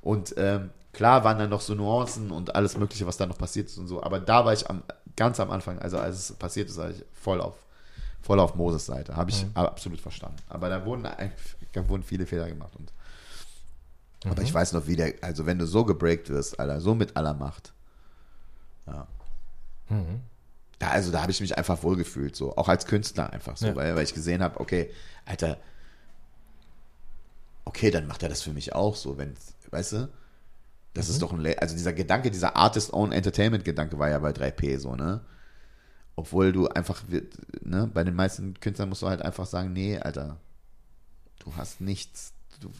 [SPEAKER 3] Und ähm, klar waren dann noch so Nuancen und alles Mögliche, was da noch passiert ist und so. Aber da war ich am, ganz am Anfang, also als es passiert ist, war ich voll auf, voll auf Moses Seite. Habe ich absolut verstanden. Aber da wurden, da wurden viele Fehler gemacht. Und, Aber ich weiß noch, wie der, also wenn du so gebreakt wirst, Alter, so mit aller Macht. Ja. Da, also da habe ich mich einfach wohlgefühlt, so. Auch als Künstler einfach so,
[SPEAKER 2] Ja.
[SPEAKER 3] weil, weil ich gesehen habe, okay, Alter, okay, dann macht er das für mich auch so, wenn, weißt du? Das ist doch ein, Le- also dieser Gedanke, dieser Artist-Own-Entertainment-Gedanke war ja bei 3P so, ne? Obwohl du einfach, ne, bei den meisten Künstlern musst du halt einfach sagen, nee, Alter, du hast nichts, du,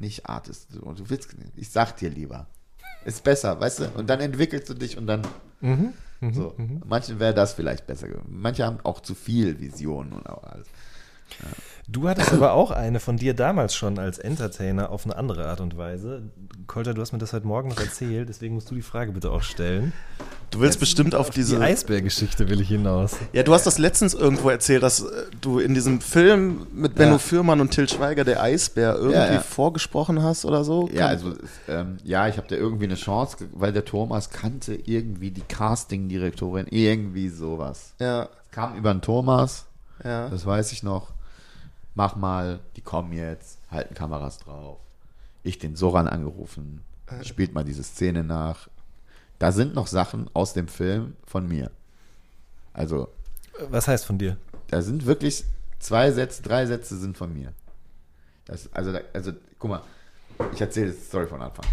[SPEAKER 3] nicht Artist, du, du willst, ich sag dir lieber, ist besser, weißt du? Und dann entwickelst du dich und dann, so, manchen wäre das vielleicht besser, gewesen. manche haben auch zu viel Visionen und auch alles.
[SPEAKER 2] Du hattest aber auch eine von dir damals schon als Entertainer auf eine andere Art und Weise. Kolter, du hast mir das heute Morgen noch erzählt, deswegen musst du die Frage bitte auch stellen.
[SPEAKER 4] Du willst bestimmt auf
[SPEAKER 2] Die
[SPEAKER 4] diese.
[SPEAKER 2] Eisbärgeschichte will ich hinaus.
[SPEAKER 4] Ja, du hast das letztens irgendwo erzählt, dass äh, du in diesem Film mit Benno
[SPEAKER 3] Ja.
[SPEAKER 4] Fürmann und Till Schweiger, der Eisbär, irgendwie
[SPEAKER 3] Ja, ja.
[SPEAKER 4] vorgesprochen hast oder so.
[SPEAKER 3] Ja,
[SPEAKER 4] Kann-
[SPEAKER 3] also ähm, ja, ich habe da irgendwie eine Chance, weil der Thomas kannte irgendwie die Casting-Direktorin, irgendwie sowas.
[SPEAKER 4] Ja,
[SPEAKER 3] Es kam über den Thomas,
[SPEAKER 4] ja.
[SPEAKER 3] das weiß ich noch. Mach mal, die kommen jetzt, halten Kameras drauf. Ich den Soran angerufen, spielt mal diese Szene nach. Da sind noch Sachen aus dem Film von mir. Also,
[SPEAKER 2] Was heißt von dir?
[SPEAKER 3] da sind wirklich zwei Sätze, drei Sätze sind von mir. Das, also, also, guck mal, ich erzähle die Story von Anfang.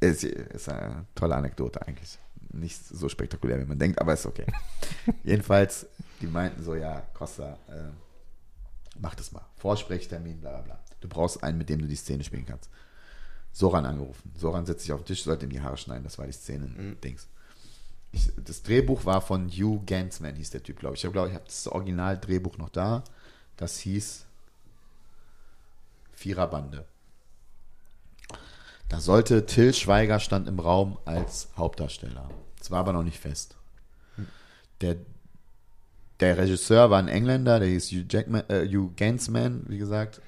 [SPEAKER 3] Ist, ist eine tolle Anekdote eigentlich. Nicht so spektakulär, wie man denkt, aber ist okay. Jedenfalls, die meinten so, ja, Costa, äh, mach das mal. Vorsprechtermin, bla bla bla. Du brauchst einen, mit dem du die Szene spielen kannst. Soran angerufen. Soran setzt sich auf den Tisch, sollte in die Haare schneiden. Das war die Szene. Dings. Ich, das Drehbuch war von Hugh Gansman, hieß der Typ, glaube ich. Ich glaube, ich habe das Original-Drehbuch noch da. Das hieß Viererbande. Da sollte Till Schweiger stand im Raum als Hauptdarsteller. Das war aber noch nicht fest. Der, der Regisseur war ein Engländer, der hieß Hugh, Jackman, äh, Hugh Gansman, wie gesagt,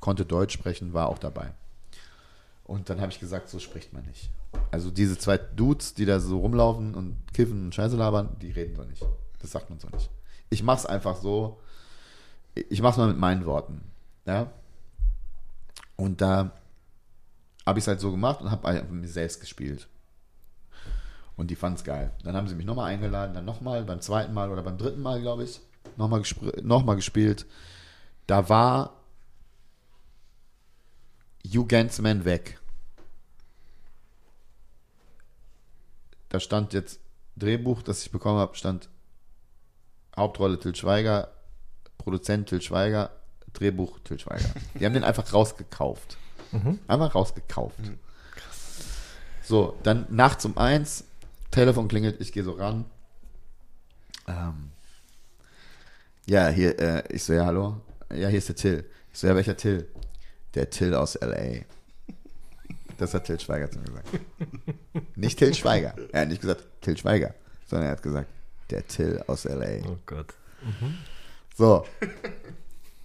[SPEAKER 3] konnte Deutsch sprechen, war auch dabei. Und dann habe ich gesagt, so spricht man nicht. Also diese zwei Dudes, die da so rumlaufen und kiffen und Scheiße labern, die reden so nicht. Das sagt man so nicht. Ich mach's einfach so. Ich mach's mal mit meinen Worten. Ja. Und da habe ich es halt so gemacht und habe mir selbst gespielt. Und die fanden es geil. Dann haben sie mich nochmal eingeladen, dann nochmal, beim zweiten Mal oder beim dritten Mal, glaube ich, nochmal noch mal gespielt. Da war Hugh Gansman weg. Da stand jetzt Drehbuch, das ich bekommen habe, stand Hauptrolle Till Schweiger, Produzent Till Schweiger, Drehbuch Till Schweiger. Die haben den einfach rausgekauft. Einfach rausgekauft. So, dann nachts um eins, Telefon klingelt, ich gehe so ran. Ähm, ja, hier, äh, ich so, ja, hallo? Ja, hier ist der Till. Ich so, ja, welcher Till? Der Till aus L.A. Das hat Till Schweiger zu mir gesagt. Nicht Till Schweiger. Er hat nicht gesagt Till Schweiger, sondern er hat gesagt, der Till aus L.A.
[SPEAKER 2] Oh Gott.
[SPEAKER 3] So.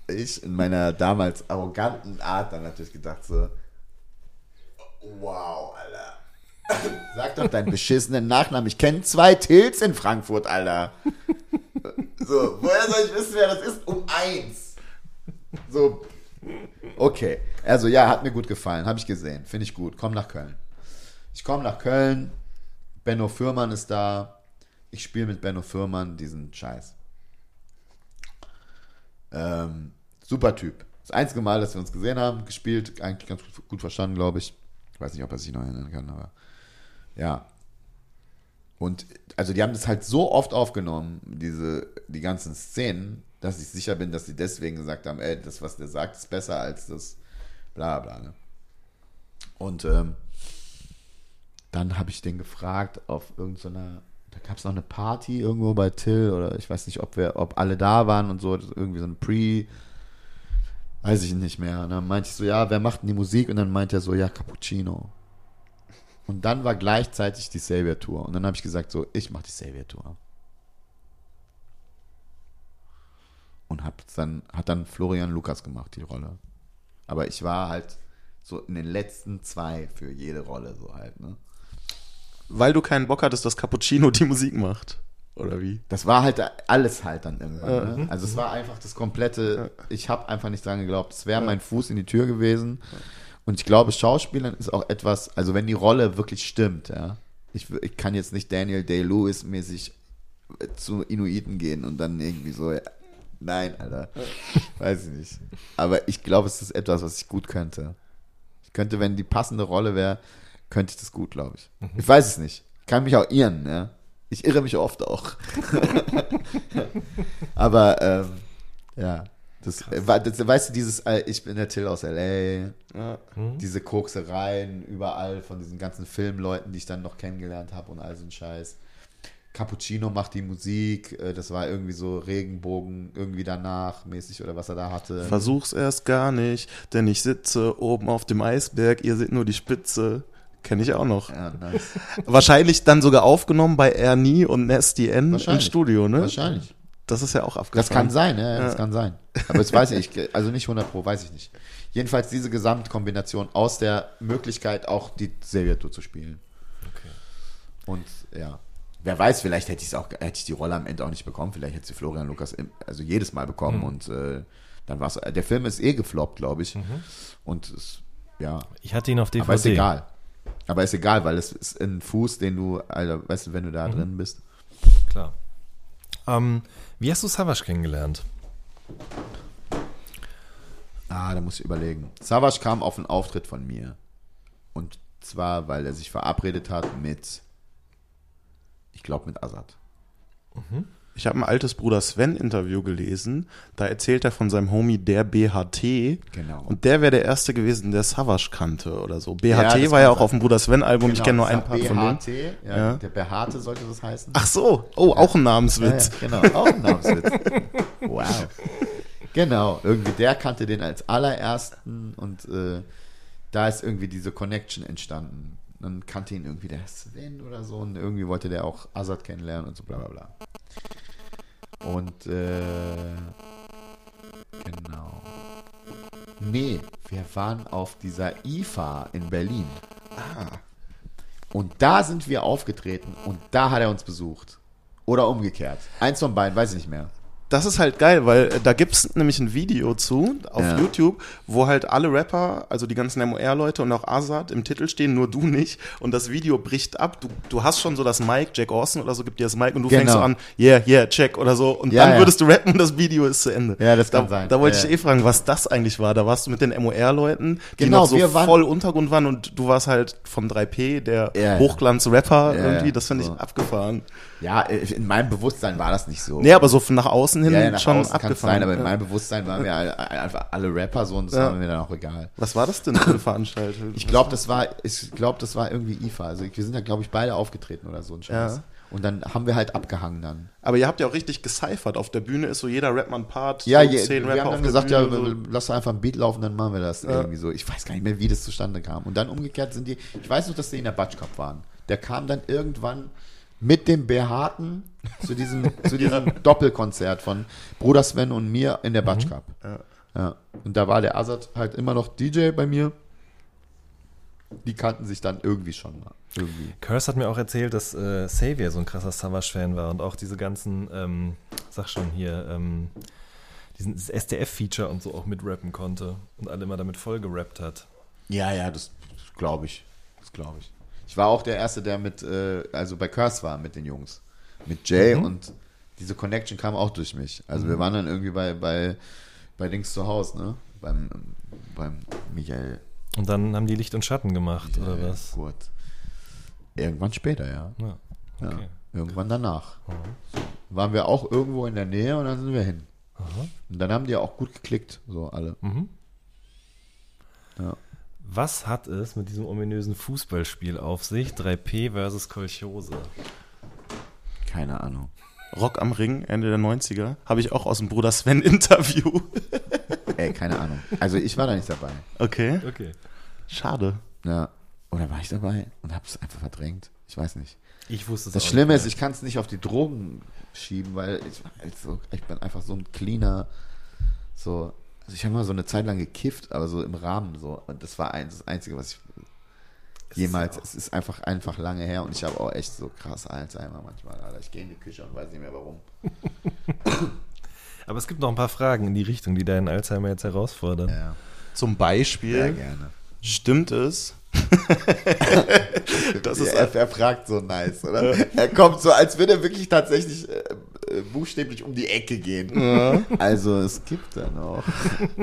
[SPEAKER 3] Ich in meiner damals arroganten Art dann natürlich gedacht so, wow, Alter. Sag doch deinen beschissenen Nachnamen. Ich kenne zwei Tills in Frankfurt, Alter. So, woher soll ich wissen, wer das ist? Um eins. So. Okay. Also ja, hat mir gut gefallen. Habe ich gesehen. Finde ich gut. Komm nach Köln. Ich komme nach Köln. Benno Fürmann ist da. Ich spiele mit Benno Fürmann diesen Scheiß. Ähm, super Typ. Das einzige Mal, dass wir uns gesehen haben, gespielt, eigentlich ganz gut, gut verstanden, glaube ich. Ich weiß nicht, ob er sich noch erinnern kann, aber ja. Und also die haben das halt so oft aufgenommen, diese, die ganzen Szenen, dass ich sicher bin, dass sie deswegen gesagt haben, ey, das, was der sagt, ist besser als das bla bla. Ne? Und ähm, dann habe ich den gefragt auf irgendeiner, da gab es noch eine Party irgendwo bei Till oder ich weiß nicht, ob wir, ob alle da waren und so, irgendwie so ein Pre, weiß ich nicht mehr. Und dann meinte ich so, ja, wer macht denn die Musik? Und dann meinte er so, ja, Cappuccino. Und dann war gleichzeitig die Savior Tour. Und dann habe ich gesagt, so, ich mache die Savior Tour. Und hab dann, hat dann Florian Lukas gemacht, die Rolle. Aber ich war halt so in den letzten zwei für jede Rolle, so halt, ne?
[SPEAKER 4] Weil du keinen Bock hattest, dass Cappuccino die Musik macht. Oder wie?
[SPEAKER 3] Das war halt alles halt dann irgendwann. Ne? Also es war einfach das komplette, ich habe einfach nicht dran geglaubt, es wäre mein Fuß in die Tür gewesen. Und ich glaube, Schauspielern ist auch etwas, also wenn die Rolle wirklich stimmt, ja. Ich, ich kann jetzt nicht Daniel Day-Lewis mäßig äh, zu Inuiten gehen und dann irgendwie so, ja, nein, Alter. Weiß ich nicht. Aber ich glaube, es ist etwas, was ich gut könnte. Ich könnte, wenn die passende Rolle wäre, könnte ich das gut, glaube ich. Ich weiß es nicht. Ich kann mich auch irren, ja. Ich irre mich oft auch. Aber ähm, ja, das, äh, das, weißt du, dieses, äh, ich bin der Till aus L.A.,
[SPEAKER 4] Ja.
[SPEAKER 3] diese Koksereien überall von diesen ganzen Filmleuten, die ich dann noch kennengelernt habe und all so ein Scheiß. Cappuccino macht die Musik, äh, das war irgendwie so Regenbogen irgendwie danach mäßig oder was er da hatte.
[SPEAKER 4] Versuch's erst gar nicht, denn ich sitze oben auf dem Eisberg, ihr seht nur die Spitze. Kenne ich auch noch.
[SPEAKER 3] ja, nice.
[SPEAKER 4] Wahrscheinlich dann sogar aufgenommen bei Ernie und Nasty N im
[SPEAKER 3] Wahrscheinlich.
[SPEAKER 4] Studio, ne?
[SPEAKER 3] Wahrscheinlich.
[SPEAKER 4] Das ist ja auch abgefahren.
[SPEAKER 3] Das kann sein, ja, das kann sein. Aber das weiß ich, also nicht 100 Pro, weiß ich nicht. Jedenfalls diese Gesamtkombination aus der Möglichkeit, auch die Servietto zu spielen. Und ja, wer weiß, vielleicht hätte ich auch, hätte ich die Rolle am Ende auch nicht bekommen. Vielleicht hätte sie Florian Lukas im, also jedes Mal bekommen und äh, dann war es. Der Film ist eh gefloppt, glaube ich. Und es, ja,
[SPEAKER 2] Ich hatte ihn auf DVD.
[SPEAKER 3] aber ist egal. Aber ist egal, weil es ist ein Fuß, den du, Alter, weißt du, wenn du da drin bist.
[SPEAKER 2] Klar. Ähm, wie hast du Savage kennengelernt?
[SPEAKER 3] Ah, da muss ich überlegen. Savage kam auf einen Auftritt von mir. Und zwar, weil er sich verabredet hat mit, ich glaube, mit Azad.
[SPEAKER 4] Ich habe ein altes Bruder Sven Interview gelesen. Da erzählt er von seinem Homie der BHT.
[SPEAKER 3] Genau.
[SPEAKER 4] Und der wäre der erste gewesen, der Savage kannte oder so. BHT
[SPEAKER 3] Ja,
[SPEAKER 4] war ja auch
[SPEAKER 3] sein.
[SPEAKER 4] auf dem Bruder Sven Album. ich kenne nur
[SPEAKER 3] Genau,
[SPEAKER 4] ein paar von
[SPEAKER 3] BHT,
[SPEAKER 4] denen.
[SPEAKER 3] ja,
[SPEAKER 4] Ja.
[SPEAKER 3] Der Behaarte sollte das heißen.
[SPEAKER 4] Ach so. Oh, auch ein Namenswitz.
[SPEAKER 3] genau, auch ein Namenswitz. wow. Genau, irgendwie der kannte den als allerersten und äh, da ist irgendwie diese Connection entstanden. Dann kannte ihn irgendwie der Sven oder so und irgendwie wollte der auch Azad kennenlernen und so bla bla bla. Und äh, genau. Nee, wir waren auf dieser IFA in Berlin. Und da sind wir aufgetreten und da hat er uns besucht. Oder umgekehrt. Eins von beiden, weiß ich nicht mehr.
[SPEAKER 4] Das ist halt geil, weil äh, da gibt's nämlich ein Video zu auf
[SPEAKER 3] Ja.
[SPEAKER 4] YouTube, wo halt alle Rapper, also die ganzen MOR-Leute und auch Azad im Titel stehen, nur du nicht. Und das Video bricht ab. Du, du hast schon so das Mic, Jack Austin oder so gibt dir das Mic und du
[SPEAKER 3] Genau.
[SPEAKER 4] fängst so an, yeah, yeah, check oder so. Und
[SPEAKER 3] Ja,
[SPEAKER 4] dann
[SPEAKER 3] ja.
[SPEAKER 4] würdest du rappen und das Video ist zu Ende.
[SPEAKER 3] Ja, das kann
[SPEAKER 4] da,
[SPEAKER 3] sein.
[SPEAKER 4] Da wollte ich eh fragen, was das eigentlich war. Da warst du mit den MOR-Leuten, die
[SPEAKER 3] Genau,
[SPEAKER 4] noch so voll Untergrund waren und du warst halt von 3P, der. Hochglanz-Rapper irgendwie. Das finde ich
[SPEAKER 3] So.
[SPEAKER 4] abgefahren.
[SPEAKER 3] Ja, äh, in meinem Bewusstsein war das nicht so.
[SPEAKER 4] Nee, aber so von nach außen hin
[SPEAKER 3] ja, ja, nach
[SPEAKER 4] schon
[SPEAKER 3] außen
[SPEAKER 4] abgefahren.
[SPEAKER 3] sein, aber in
[SPEAKER 4] Ja.
[SPEAKER 3] meinem Bewusstsein waren wir einfach alle Rapper so und das
[SPEAKER 4] Ja.
[SPEAKER 3] war mir dann auch egal.
[SPEAKER 4] Was war das denn für eine Veranstaltung?
[SPEAKER 3] Ich glaube, das war, ich glaube, das war irgendwie IFA. Also wir sind da, glaube ich, beide aufgetreten oder so ein Scheiß.
[SPEAKER 4] Ja.
[SPEAKER 3] Und dann haben wir halt abgehangen dann.
[SPEAKER 4] Aber ihr habt ja auch richtig gecyphert. Auf der Bühne ist so jeder ein Part.
[SPEAKER 3] Ja, je,
[SPEAKER 4] zehn
[SPEAKER 3] wir
[SPEAKER 4] Rapper
[SPEAKER 3] haben dann gesagt, ja,
[SPEAKER 4] Bühne, so.
[SPEAKER 3] lass doch einfach ein Beat laufen, dann machen wir das irgendwie so. Ich weiß gar nicht mehr, wie das zustande kam. Und dann umgekehrt sind die, ich weiß noch, dass die in der Batsch Cup waren. Der kam dann irgendwann mit dem Behaarten zu diesem, zu diesem Doppelkonzert von Bruder Sven und mir in der Batsch Cup. Ja. Und da war der Azad halt immer noch DJ bei mir. Die kannten sich dann irgendwie schon mal. Irgendwie.
[SPEAKER 2] Curse hat mir auch erzählt, dass äh, Xavier so ein krasser Savage-Fan war und auch diese ganzen, ähm, sag schon hier, ähm, diesen dieses SDF-Feature und so auch mitrappen konnte und alle immer damit voll gerappt hat.
[SPEAKER 3] Ja, ja, das glaube ich. Das glaube ich. Ich war auch der Erste, der mit, äh, also bei Curse war mit den Jungs. Mit Jay und diese Connection kam auch durch mich. Also wir waren dann irgendwie bei, bei, bei Dings zu Hause, ne? Beim, beim Michael.
[SPEAKER 2] Und dann haben die Licht und Schatten gemacht, oder
[SPEAKER 3] Michael
[SPEAKER 2] was?
[SPEAKER 3] Kurt. Irgendwann später, ja.
[SPEAKER 2] Ja.
[SPEAKER 3] ja.
[SPEAKER 2] Okay.
[SPEAKER 3] Irgendwann danach. Waren wir auch irgendwo in der Nähe und dann sind wir hin. Und dann haben die auch gut geklickt, so alle.
[SPEAKER 2] Mhm.
[SPEAKER 3] Ja.
[SPEAKER 2] Was hat es mit diesem ominösen Fußballspiel auf sich? 3P versus Kolchose.
[SPEAKER 3] Keine Ahnung.
[SPEAKER 4] Rock am Ring, Ende der 90er. Habe ich auch aus dem Bruder Sven Interview.
[SPEAKER 3] Ey, keine Ahnung. Also ich war da nicht dabei.
[SPEAKER 4] Okay.
[SPEAKER 2] Okay.
[SPEAKER 4] Schade.
[SPEAKER 3] Ja. Oder war ich dabei und habe es einfach verdrängt? Ich weiß nicht.
[SPEAKER 2] Ich wusste es
[SPEAKER 3] Das
[SPEAKER 2] auch
[SPEAKER 3] Schlimme
[SPEAKER 2] nicht
[SPEAKER 3] ist, ich kann es nicht auf die Drogen schieben, weil ich, also, ich bin einfach so ein cleaner, so, also ich habe mal so eine Zeit lang gekifft, aber so im Rahmen so. Und das war ein, das Einzige, was ich. jemals. Es ist einfach, einfach lange her und ich habe auch echt so krass Alzheimer manchmal, Alter. Ich gehe in die Küche und weiß nicht mehr warum.
[SPEAKER 2] Aber es gibt noch ein paar Fragen in die Richtung, die deinen Alzheimer jetzt herausfordern.
[SPEAKER 3] Ja,
[SPEAKER 4] Zum
[SPEAKER 3] sehr
[SPEAKER 4] Beispiel,
[SPEAKER 3] gerne.
[SPEAKER 4] stimmt es, das ist
[SPEAKER 3] Ja, er, er fragt so nice, oder? Er kommt so, als würde er wirklich tatsächlich äh, buchstäblich um die Ecke gehen. Also es gibt da noch.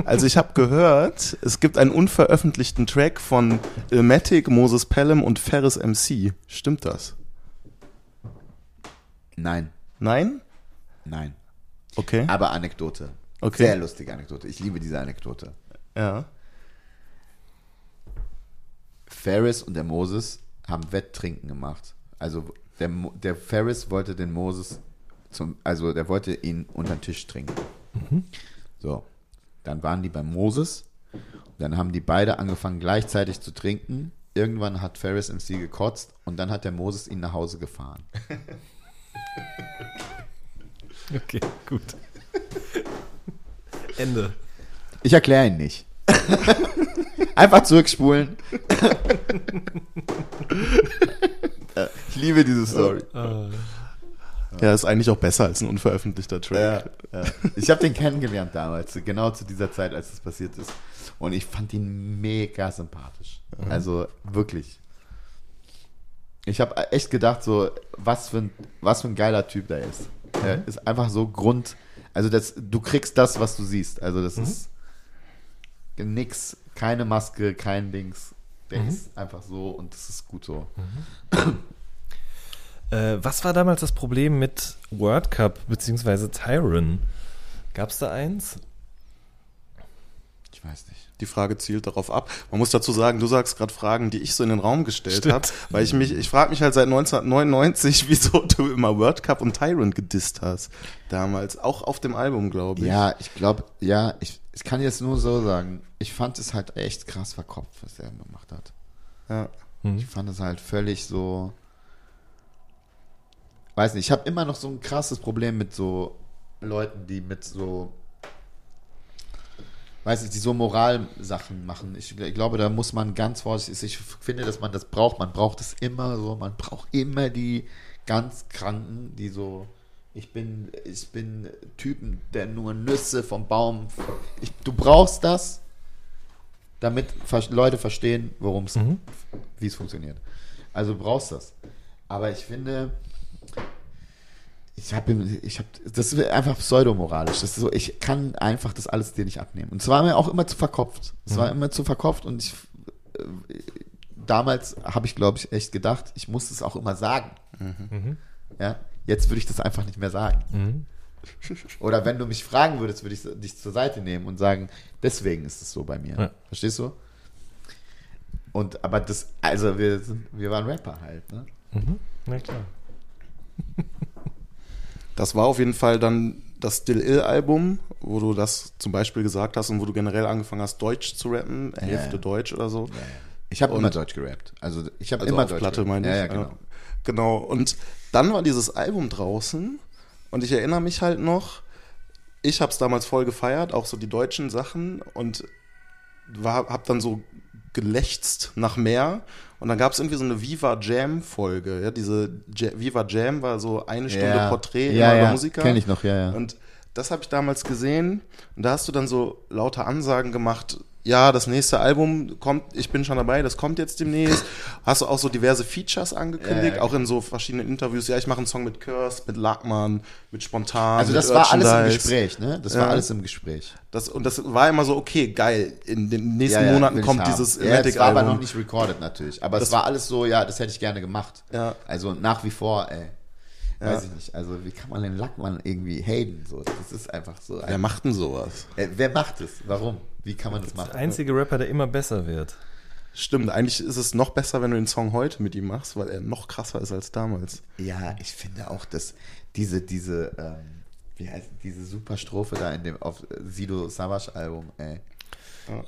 [SPEAKER 4] Also ich habe gehört, es gibt einen unveröffentlichten Track von Ilmatic, Moses Pelham und Ferris MC. Stimmt das?
[SPEAKER 3] Nein,
[SPEAKER 4] Nein?
[SPEAKER 3] nein.
[SPEAKER 4] Okay.
[SPEAKER 3] Aber Anekdote.
[SPEAKER 4] Okay.
[SPEAKER 3] Sehr lustige Anekdote. Ich liebe diese Anekdote.
[SPEAKER 4] Ja.
[SPEAKER 3] Ferris und der Moses haben Wetttrinken gemacht. Also der, der Ferris wollte den Moses zum, also der wollte ihn unter den Tisch trinken. So, dann waren die beim Moses. Dann haben die beide angefangen gleichzeitig zu trinken. Irgendwann hat Ferris MC gekotzt und dann hat der Moses ihn nach Hause gefahren.
[SPEAKER 2] Okay, gut. Ende.
[SPEAKER 3] Ich erkläre ihn nicht. Einfach zurückspulen. Ich liebe diese Story.
[SPEAKER 4] Ja, ist eigentlich auch besser als ein unveröffentlichter Track.
[SPEAKER 3] Ja, ja. Ich habe den kennengelernt damals, genau zu dieser Zeit, als das passiert ist. Und ich fand ihn mega sympathisch. Also wirklich. Ich habe echt gedacht, so, was für, ein, was für ein geiler Typ der ist. Er ist einfach so Grund. Also, das, du kriegst das, was du siehst. Also, das ist nix, keine Maske, kein Dings. Der ist einfach so und das ist gut so.
[SPEAKER 2] Äh, was war damals das Problem mit World Cup bzw. Tyron? Gab es da eins?
[SPEAKER 3] Ich weiß nicht.
[SPEAKER 4] Die Frage zielt darauf ab. Man muss dazu sagen, du sagst gerade Fragen, die ich so in den Raum gestellt habe, weil ich mich, ich frage mich halt seit 1999, wieso du immer World Cup und Tyrant gedisst hast. Damals, auch auf dem Album, glaube ich.
[SPEAKER 3] Ja, ich glaube, ja, ich, ich kann jetzt nur so sagen, ich fand es halt echt krass verkopft, was er gemacht hat.
[SPEAKER 4] ja.
[SPEAKER 3] Ich fand es halt völlig so. Weiß nicht, ich habe immer noch so ein krasses Problem mit so Leuten, die mit so. Weiß nicht, die so Moralsachen machen. Ich, ich glaube, da muss man ganz vorsichtig sein. Ich finde, dass man das braucht. Man braucht es immer so. Man braucht immer die ganz Kranken, die so. Ich bin, ich bin Typen, der nur Nüsse vom Baum. Ich, du brauchst das, damit Leute verstehen, worum es, wie es funktioniert. Also du brauchst das. Aber ich finde, ich habe, ich habe, das ist einfach pseudomoralisch. Das ist so, ich kann einfach das alles dir nicht abnehmen. Und es war mir auch immer zu verkopft. Es war immer zu verkopft und ich, äh, damals habe ich, glaube ich, echt gedacht, ich muss es auch immer sagen. Ja, jetzt würde ich das einfach nicht mehr sagen. Oder wenn du mich fragen würdest, würde ich dich zur Seite nehmen und sagen, deswegen ist es so bei mir.
[SPEAKER 2] Ja.
[SPEAKER 3] Verstehst du? Und aber das, also wir sind, wir waren Rapper halt, ne?
[SPEAKER 2] Na klar.
[SPEAKER 4] Das war auf jeden Fall dann das Still Ill Album, wo du das zum Beispiel gesagt hast und wo du generell angefangen hast, Deutsch zu rappen, Hälfte
[SPEAKER 3] ja.
[SPEAKER 4] Deutsch oder so.
[SPEAKER 3] Ich habe immer Deutsch gerappt. Also ich habe
[SPEAKER 4] Also
[SPEAKER 3] immer
[SPEAKER 4] auf
[SPEAKER 3] Deutsch
[SPEAKER 4] Platte
[SPEAKER 3] gerappt.
[SPEAKER 4] meine ich.
[SPEAKER 3] Ja, ja, genau.
[SPEAKER 4] Genau. Und dann war dieses Album draußen und ich erinnere mich halt noch, ich habe es damals voll gefeiert, auch so die deutschen Sachen und war, hab dann so gelächzt nach mehr und dann gab es irgendwie so eine Viva Jam Folge. Ja, diese Ja- Viva Jam war so eine Stunde
[SPEAKER 3] Ja.
[SPEAKER 4] Porträt
[SPEAKER 3] Ja,
[SPEAKER 4] immer
[SPEAKER 3] ja.
[SPEAKER 4] über Musiker.
[SPEAKER 3] Kenn ich noch, ja, ja.
[SPEAKER 4] Und das habe ich damals gesehen und da hast du dann so lauter Ansagen gemacht. Ja, das nächste Album kommt, ich bin schon dabei, das kommt jetzt demnächst. Hast du auch so diverse Features angekündigt,
[SPEAKER 3] Ja, ja.
[SPEAKER 4] auch in so verschiedenen Interviews. Ja, ich mache einen Song mit Curse, mit Lackmann, mit Spontan.
[SPEAKER 3] Also das war alles im. Gespräch, ne? Das
[SPEAKER 4] Ja.
[SPEAKER 3] war alles im Gespräch.
[SPEAKER 4] Das, und das war immer so, okay, geil. In den nächsten Monaten kommt dieses
[SPEAKER 3] Ja, das war aber noch nicht recorded natürlich. Aber
[SPEAKER 4] Das-
[SPEAKER 3] es war alles so, ja, das hätte ich gerne gemacht.
[SPEAKER 4] Ja.
[SPEAKER 3] Also nach wie vor, ey.
[SPEAKER 4] Ja.
[SPEAKER 3] Weiß ich nicht. Also wie kann man den Lackmann irgendwie haten? So, das ist einfach so.
[SPEAKER 4] Wer macht denn sowas?
[SPEAKER 3] Äh, wer macht es? Warum? Wie kann man das machen?
[SPEAKER 2] Der einzige Rapper, der immer besser wird.
[SPEAKER 4] Stimmt, eigentlich ist es noch besser, wenn du den Song heute mit ihm machst, weil er noch krasser ist als damals.
[SPEAKER 3] Ja, ich finde auch, dass diese, diese, ähm, wie heißt diese super Strophe da in dem auf äh, Sido Savage Album, ey.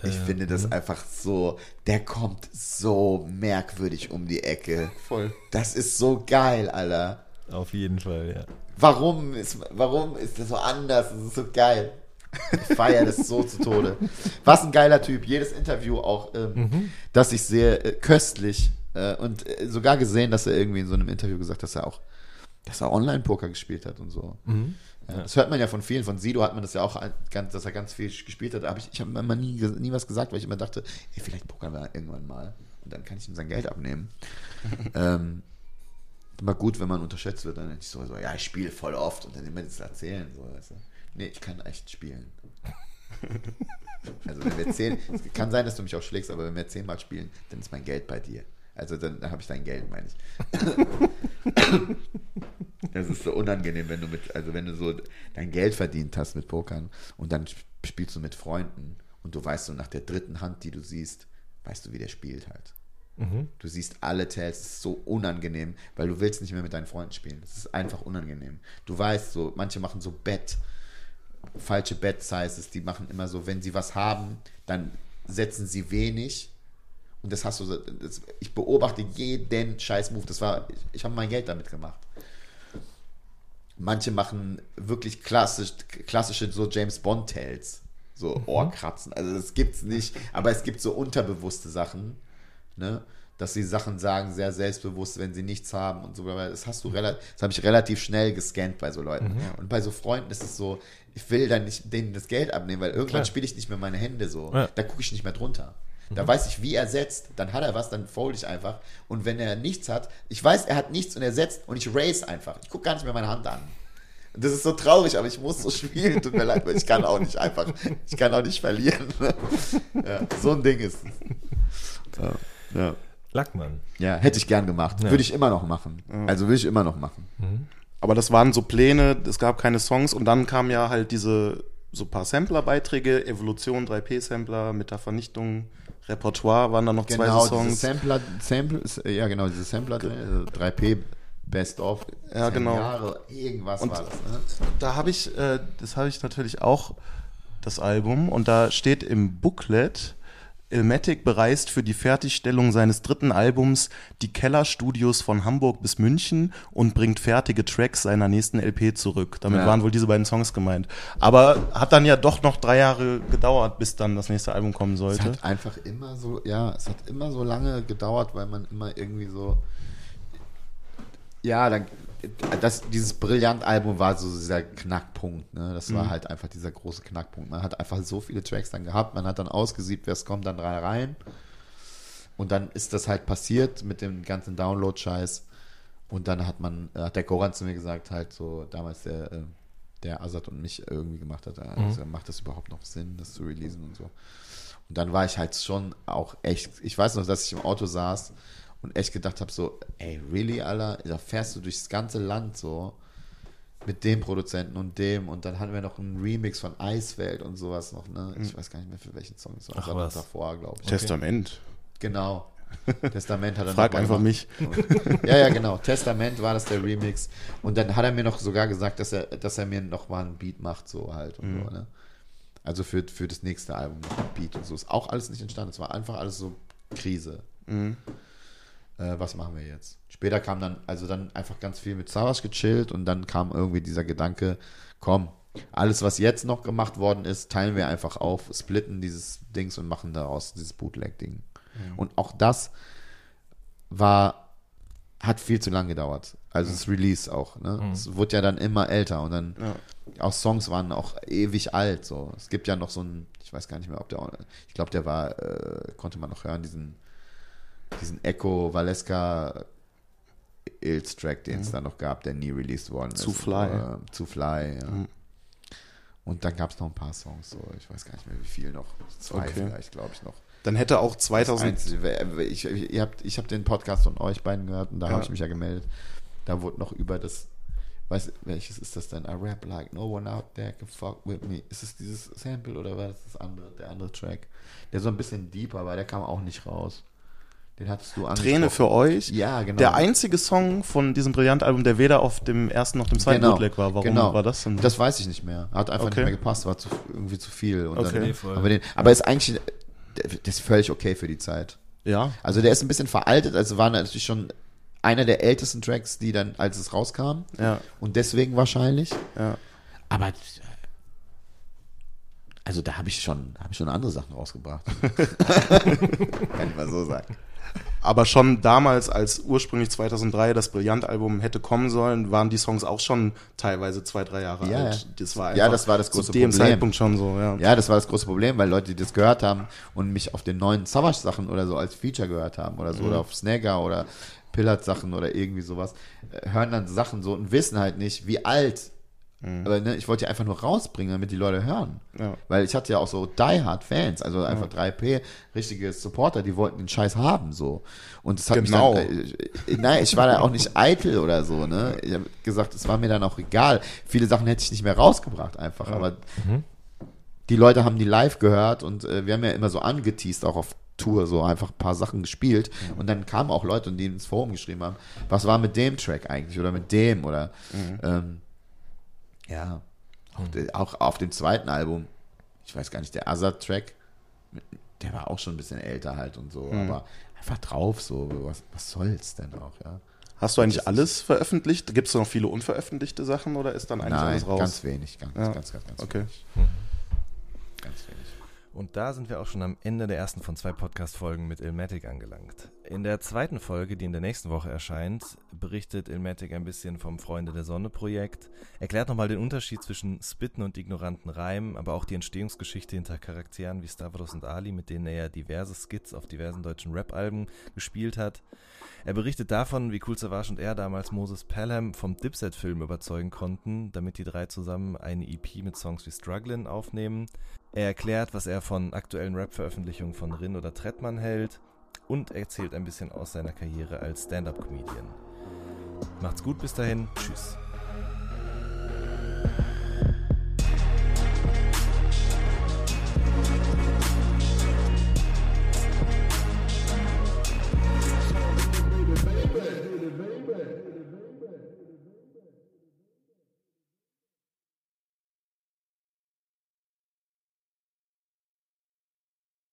[SPEAKER 3] Ich finde das einfach so, der kommt so merkwürdig um die Ecke.
[SPEAKER 4] Voll.
[SPEAKER 3] Das ist so geil, Alter.
[SPEAKER 2] Auf jeden Fall, ja.
[SPEAKER 3] Warum ist, warum ist das so anders? Das ist so geil. Ich feiere das so zu Tode. Was ein geiler Typ. Jedes Interview auch, ähm, das ich sehe, äh, köstlich. Äh, und äh, sogar gesehen, dass er irgendwie in so einem Interview gesagt hat, dass er auch, dass er Online-Poker gespielt hat und so. Ja, das hört man ja von vielen. Von Sido hat man das ja auch, ganz, dass er ganz viel gespielt hat. Aber ich, ich habe immer nie, nie was gesagt, weil ich immer dachte, ey, vielleicht pokern wir irgendwann mal. Und dann kann ich ihm sein Geld abnehmen. ähm, immer gut, wenn man unterschätzt wird, dann nicht so, so ja, ich spiele voll oft und dann immer das erzählen. So, du? Nee, ich kann echt spielen. also wenn wir zehn, es kann sein, dass du mich auch schlägst, aber wenn wir zehnmal spielen, dann ist mein Geld bei dir. Also dann habe ich dein Geld, meine ich. Das ist so unangenehm, wenn du mit, also wenn du so dein Geld verdient hast mit Pokern und dann spielst du mit Freunden und du weißt so nach der dritten Hand, die du siehst, weißt du, wie der spielt halt. Du siehst alle Tells, es ist so unangenehm, weil du willst nicht mehr mit deinen Freunden spielen. Das ist einfach unangenehm. Du weißt so, manche machen so Bett, falsche Bet-Sizes, die machen immer so, wenn sie was haben, dann setzen sie wenig. Und das hast du, so- das, ich beobachte jeden Scheiß-Move. Das war, ich, ich habe mein Geld damit gemacht. Manche machen wirklich klassisch, klassische so James Bond Tales, so Ohrkratzen. Also das gibt's nicht, aber es gibt so unterbewusste Sachen, ne? Dass sie Sachen sagen, sehr selbstbewusst, wenn sie nichts haben und so. Aber das hast du relativ, das habe ich relativ schnell gescannt bei so Leuten. Und bei so Freunden ist es so, ich will dann nicht denen das Geld abnehmen, weil irgendwann spiele ich nicht mehr meine Hände so.
[SPEAKER 2] Ja.
[SPEAKER 3] Da gucke ich nicht mehr drunter. Da weiß ich, wie er setzt, dann hat er was, dann fold ich einfach. Und wenn er nichts hat, ich weiß, er hat nichts und er setzt und ich raise einfach. Ich gucke gar nicht mehr meine Hand an. Das ist so traurig, aber ich muss so spielen. Tut mir leid, weil ich kann auch nicht einfach, ich kann auch nicht verlieren. Ja, so ein Ding ist es. Ja, ja.
[SPEAKER 2] Lackmann.
[SPEAKER 3] ja, hätte ich gern gemacht.
[SPEAKER 2] Ja.
[SPEAKER 3] Würde ich immer noch machen. Also würde ich immer noch machen.
[SPEAKER 4] Aber das waren so Pläne, es gab keine Songs und dann kamen ja halt diese so paar Sampler-Beiträge, Evolution, 3P-Sampler, mit der Vernichtung, Repertoire waren da noch zwei
[SPEAKER 3] Genau,
[SPEAKER 4] so
[SPEAKER 3] diese
[SPEAKER 4] Songs.
[SPEAKER 3] Sampler, Sample, ja genau, diese Sampler, drin, also 3P Best of.
[SPEAKER 4] Ja, genau.
[SPEAKER 3] Jahre, irgendwas
[SPEAKER 4] Und-
[SPEAKER 3] war das. Ne?
[SPEAKER 4] Da habe ich, äh, das habe ich natürlich auch, das Album, und da steht im Booklet, Ilmatic bereist für die Fertigstellung seines dritten Albums die Kellerstudios von Hamburg bis München und bringt fertige Tracks seiner nächsten LP zurück. Damit
[SPEAKER 3] Ja.
[SPEAKER 4] waren wohl diese beiden Songs gemeint. Aber hat dann ja doch noch drei Jahre gedauert, bis dann das nächste Album kommen
[SPEAKER 3] Es
[SPEAKER 4] sollte.
[SPEAKER 3] hat einfach immer so, ja, es hat immer so lange gedauert, weil man immer irgendwie so, ja, dann, das, dieses Brillant-Album war so dieser Knackpunkt, ne? Das war halt einfach dieser große Knackpunkt. Man hat einfach so viele Tracks dann gehabt, man hat dann ausgesiebt, wer es kommt, dann rein, rein. Und dann ist das halt passiert mit dem ganzen Download-Scheiß. Und dann hat man, hat der Goran zu mir gesagt, halt so, damals der, äh, der Azad und mich irgendwie gemacht hat, hat gesagt, macht das überhaupt noch Sinn, das zu releasen und so. Und dann war ich halt schon auch echt, ich weiß noch, dass ich im Auto saß und echt gedacht habe, so, ey, really, Alter, da fährst du durchs ganze Land so mit dem Produzenten und dem und dann hatten wir noch einen Remix von Eiswelt und sowas noch, ne? Ich weiß gar nicht mehr für welchen Song es war.
[SPEAKER 2] Ach, was.
[SPEAKER 3] davor, glaube ich.
[SPEAKER 4] Testament.
[SPEAKER 3] Genau. Testament hat er
[SPEAKER 4] Frag einfach
[SPEAKER 3] gemacht.
[SPEAKER 4] mich.
[SPEAKER 3] Ja, ja, genau. Testament war das der Remix. Und dann hat er mir noch sogar gesagt, dass er, dass er mir noch mal einen Beat macht, so halt. Und so, ne? Also für, für das nächste Album noch ein Beat und so. Ist auch alles nicht entstanden. Es war einfach alles so Krise. Äh, was machen wir jetzt? Später kam dann, also dann einfach ganz viel mit Savage gechillt und dann kam irgendwie dieser Gedanke, komm, alles, was jetzt noch gemacht worden ist, teilen wir einfach auf, splitten dieses Dings und machen daraus dieses Bootleg-Ding. Und auch das war, hat viel zu lang gedauert. Also das Release auch. Ne? Es wurde ja dann immer älter und dann auch Songs waren auch ewig alt. So. Es gibt ja noch so einen, ich weiß gar nicht mehr, ob der, ich glaube, der war, äh, konnte man noch hören, diesen, diesen Echo Valeska Ills Track, den es da noch gab, der nie released worden ist.
[SPEAKER 4] Zu Fly.
[SPEAKER 3] Äh, zu Fly, ja. Und dann gab es noch ein paar Songs, so, ich weiß gar nicht mehr, wie viel noch. Zwei
[SPEAKER 4] Okay.
[SPEAKER 3] vielleicht, glaube ich, noch.
[SPEAKER 4] Dann hätte auch
[SPEAKER 3] Das
[SPEAKER 4] 2000,
[SPEAKER 3] Einzige, ich, ich, habt, ich habe den Podcast von euch beiden gehört und da
[SPEAKER 4] Ja.
[SPEAKER 3] habe ich mich ja gemeldet. Da wurde noch über das, weiß, welches ist das denn? I rap like no one out there can fuck with me. Ist es dieses Sample oder war das das andere, der andere Track? Der so ein bisschen deeper war, der kam auch nicht raus. Den hattest du angesprochen.
[SPEAKER 4] Träne für euch.
[SPEAKER 3] Ja, genau.
[SPEAKER 4] Der einzige Song von diesem Brillant-Album, der weder auf dem ersten noch dem zweiten
[SPEAKER 3] genau,
[SPEAKER 4] Bootleg war. Warum
[SPEAKER 3] genau.
[SPEAKER 4] war das denn?
[SPEAKER 3] Das weiß ich nicht mehr. Hat einfach
[SPEAKER 4] Okay.
[SPEAKER 3] nicht mehr gepasst, war zu, irgendwie zu viel. Und
[SPEAKER 4] Okay.
[SPEAKER 3] dann,
[SPEAKER 2] Nee, voll.
[SPEAKER 3] aber, den, aber ist eigentlich, das ist völlig okay für die Zeit.
[SPEAKER 4] ja.
[SPEAKER 3] Also der ist ein bisschen veraltet, also war natürlich schon einer der ältesten Tracks, die dann, als es rauskam.
[SPEAKER 4] Ja.
[SPEAKER 3] Und deswegen wahrscheinlich.
[SPEAKER 4] Ja.
[SPEAKER 3] Aber also da habe ich schon, habe ich schon andere Sachen rausgebracht. Kann ich mal so sagen.
[SPEAKER 4] Aber schon damals, als ursprünglich 2003 das Brillant-Album hätte kommen sollen, waren die Songs auch schon teilweise zwei, drei Jahre
[SPEAKER 3] Ja,
[SPEAKER 4] alt.
[SPEAKER 3] ja.
[SPEAKER 4] Das war
[SPEAKER 3] Ja, das war das große
[SPEAKER 4] zu dem
[SPEAKER 3] Problem.
[SPEAKER 4] Zeitpunkt schon so, ja.
[SPEAKER 3] Ja, das war das große Problem, weil Leute, die das gehört haben und mich auf den neuen Savage-Sachen oder so als Feature gehört haben oder so, oder auf Snagger oder Pillard-Sachen oder irgendwie sowas, äh, hören dann Sachen so und wissen halt nicht, wie alt. Aber ne, ich wollte die einfach nur rausbringen, damit die Leute hören.
[SPEAKER 4] Ja.
[SPEAKER 3] Weil ich hatte ja auch so Die-Hard-Fans, also einfach 3P, richtige Supporter, die wollten den Scheiß haben, so. Und das hat
[SPEAKER 4] Genau.
[SPEAKER 3] mich dann, äh, nein, ich war da auch nicht eitel oder so, ne. Ich habe gesagt, es war mir dann auch egal. Viele Sachen hätte ich nicht mehr rausgebracht einfach, aber die Leute haben die live gehört und äh, wir haben ja immer so angeteased, auch auf Tour, so einfach ein paar Sachen gespielt. Und dann kamen auch Leute, die ins Forum geschrieben haben, was war mit dem Track eigentlich oder mit dem oder ähm, ja, auch, de- auch auf dem zweiten Album, ich weiß gar nicht, der Azad-Track, der war auch schon ein bisschen älter halt und so, aber einfach drauf, so, was, was soll's denn auch, ja.
[SPEAKER 4] Hast du eigentlich alles veröffentlicht? Gibt es noch viele unveröffentlichte Sachen oder ist dann eigentlich
[SPEAKER 3] Nein,
[SPEAKER 4] alles raus?
[SPEAKER 3] ganz wenig, ganz,
[SPEAKER 4] Ja.
[SPEAKER 3] ganz, ganz, ganz
[SPEAKER 4] Okay.
[SPEAKER 3] wenig. Ganz wenig.
[SPEAKER 2] Und da sind wir auch schon am Ende der ersten von zwei Podcast-Folgen mit Ilmatic angelangt. In der zweiten Folge, die in der nächsten Woche erscheint, berichtet Ilmatic ein bisschen vom Freunde der Sonne-Projekt, erklärt nochmal den Unterschied zwischen Spitten und ignoranten Reimen, aber auch die Entstehungsgeschichte hinter Charakteren wie Stavros und Ali, mit denen er ja diverse Skits auf diversen deutschen Rap-Alben gespielt hat. Er berichtet davon, wie Cool Savage und er damals Moses Pelham vom Dipset-Film überzeugen konnten, damit die drei zusammen eine EP mit Songs wie Strugglin' aufnehmen. Er erklärt, was er von aktuellen Rap-Veröffentlichungen von Rin oder Trettmann hält und erzählt ein bisschen aus seiner Karriere als Stand-Up-Comedian. Macht's gut bis dahin, tschüss.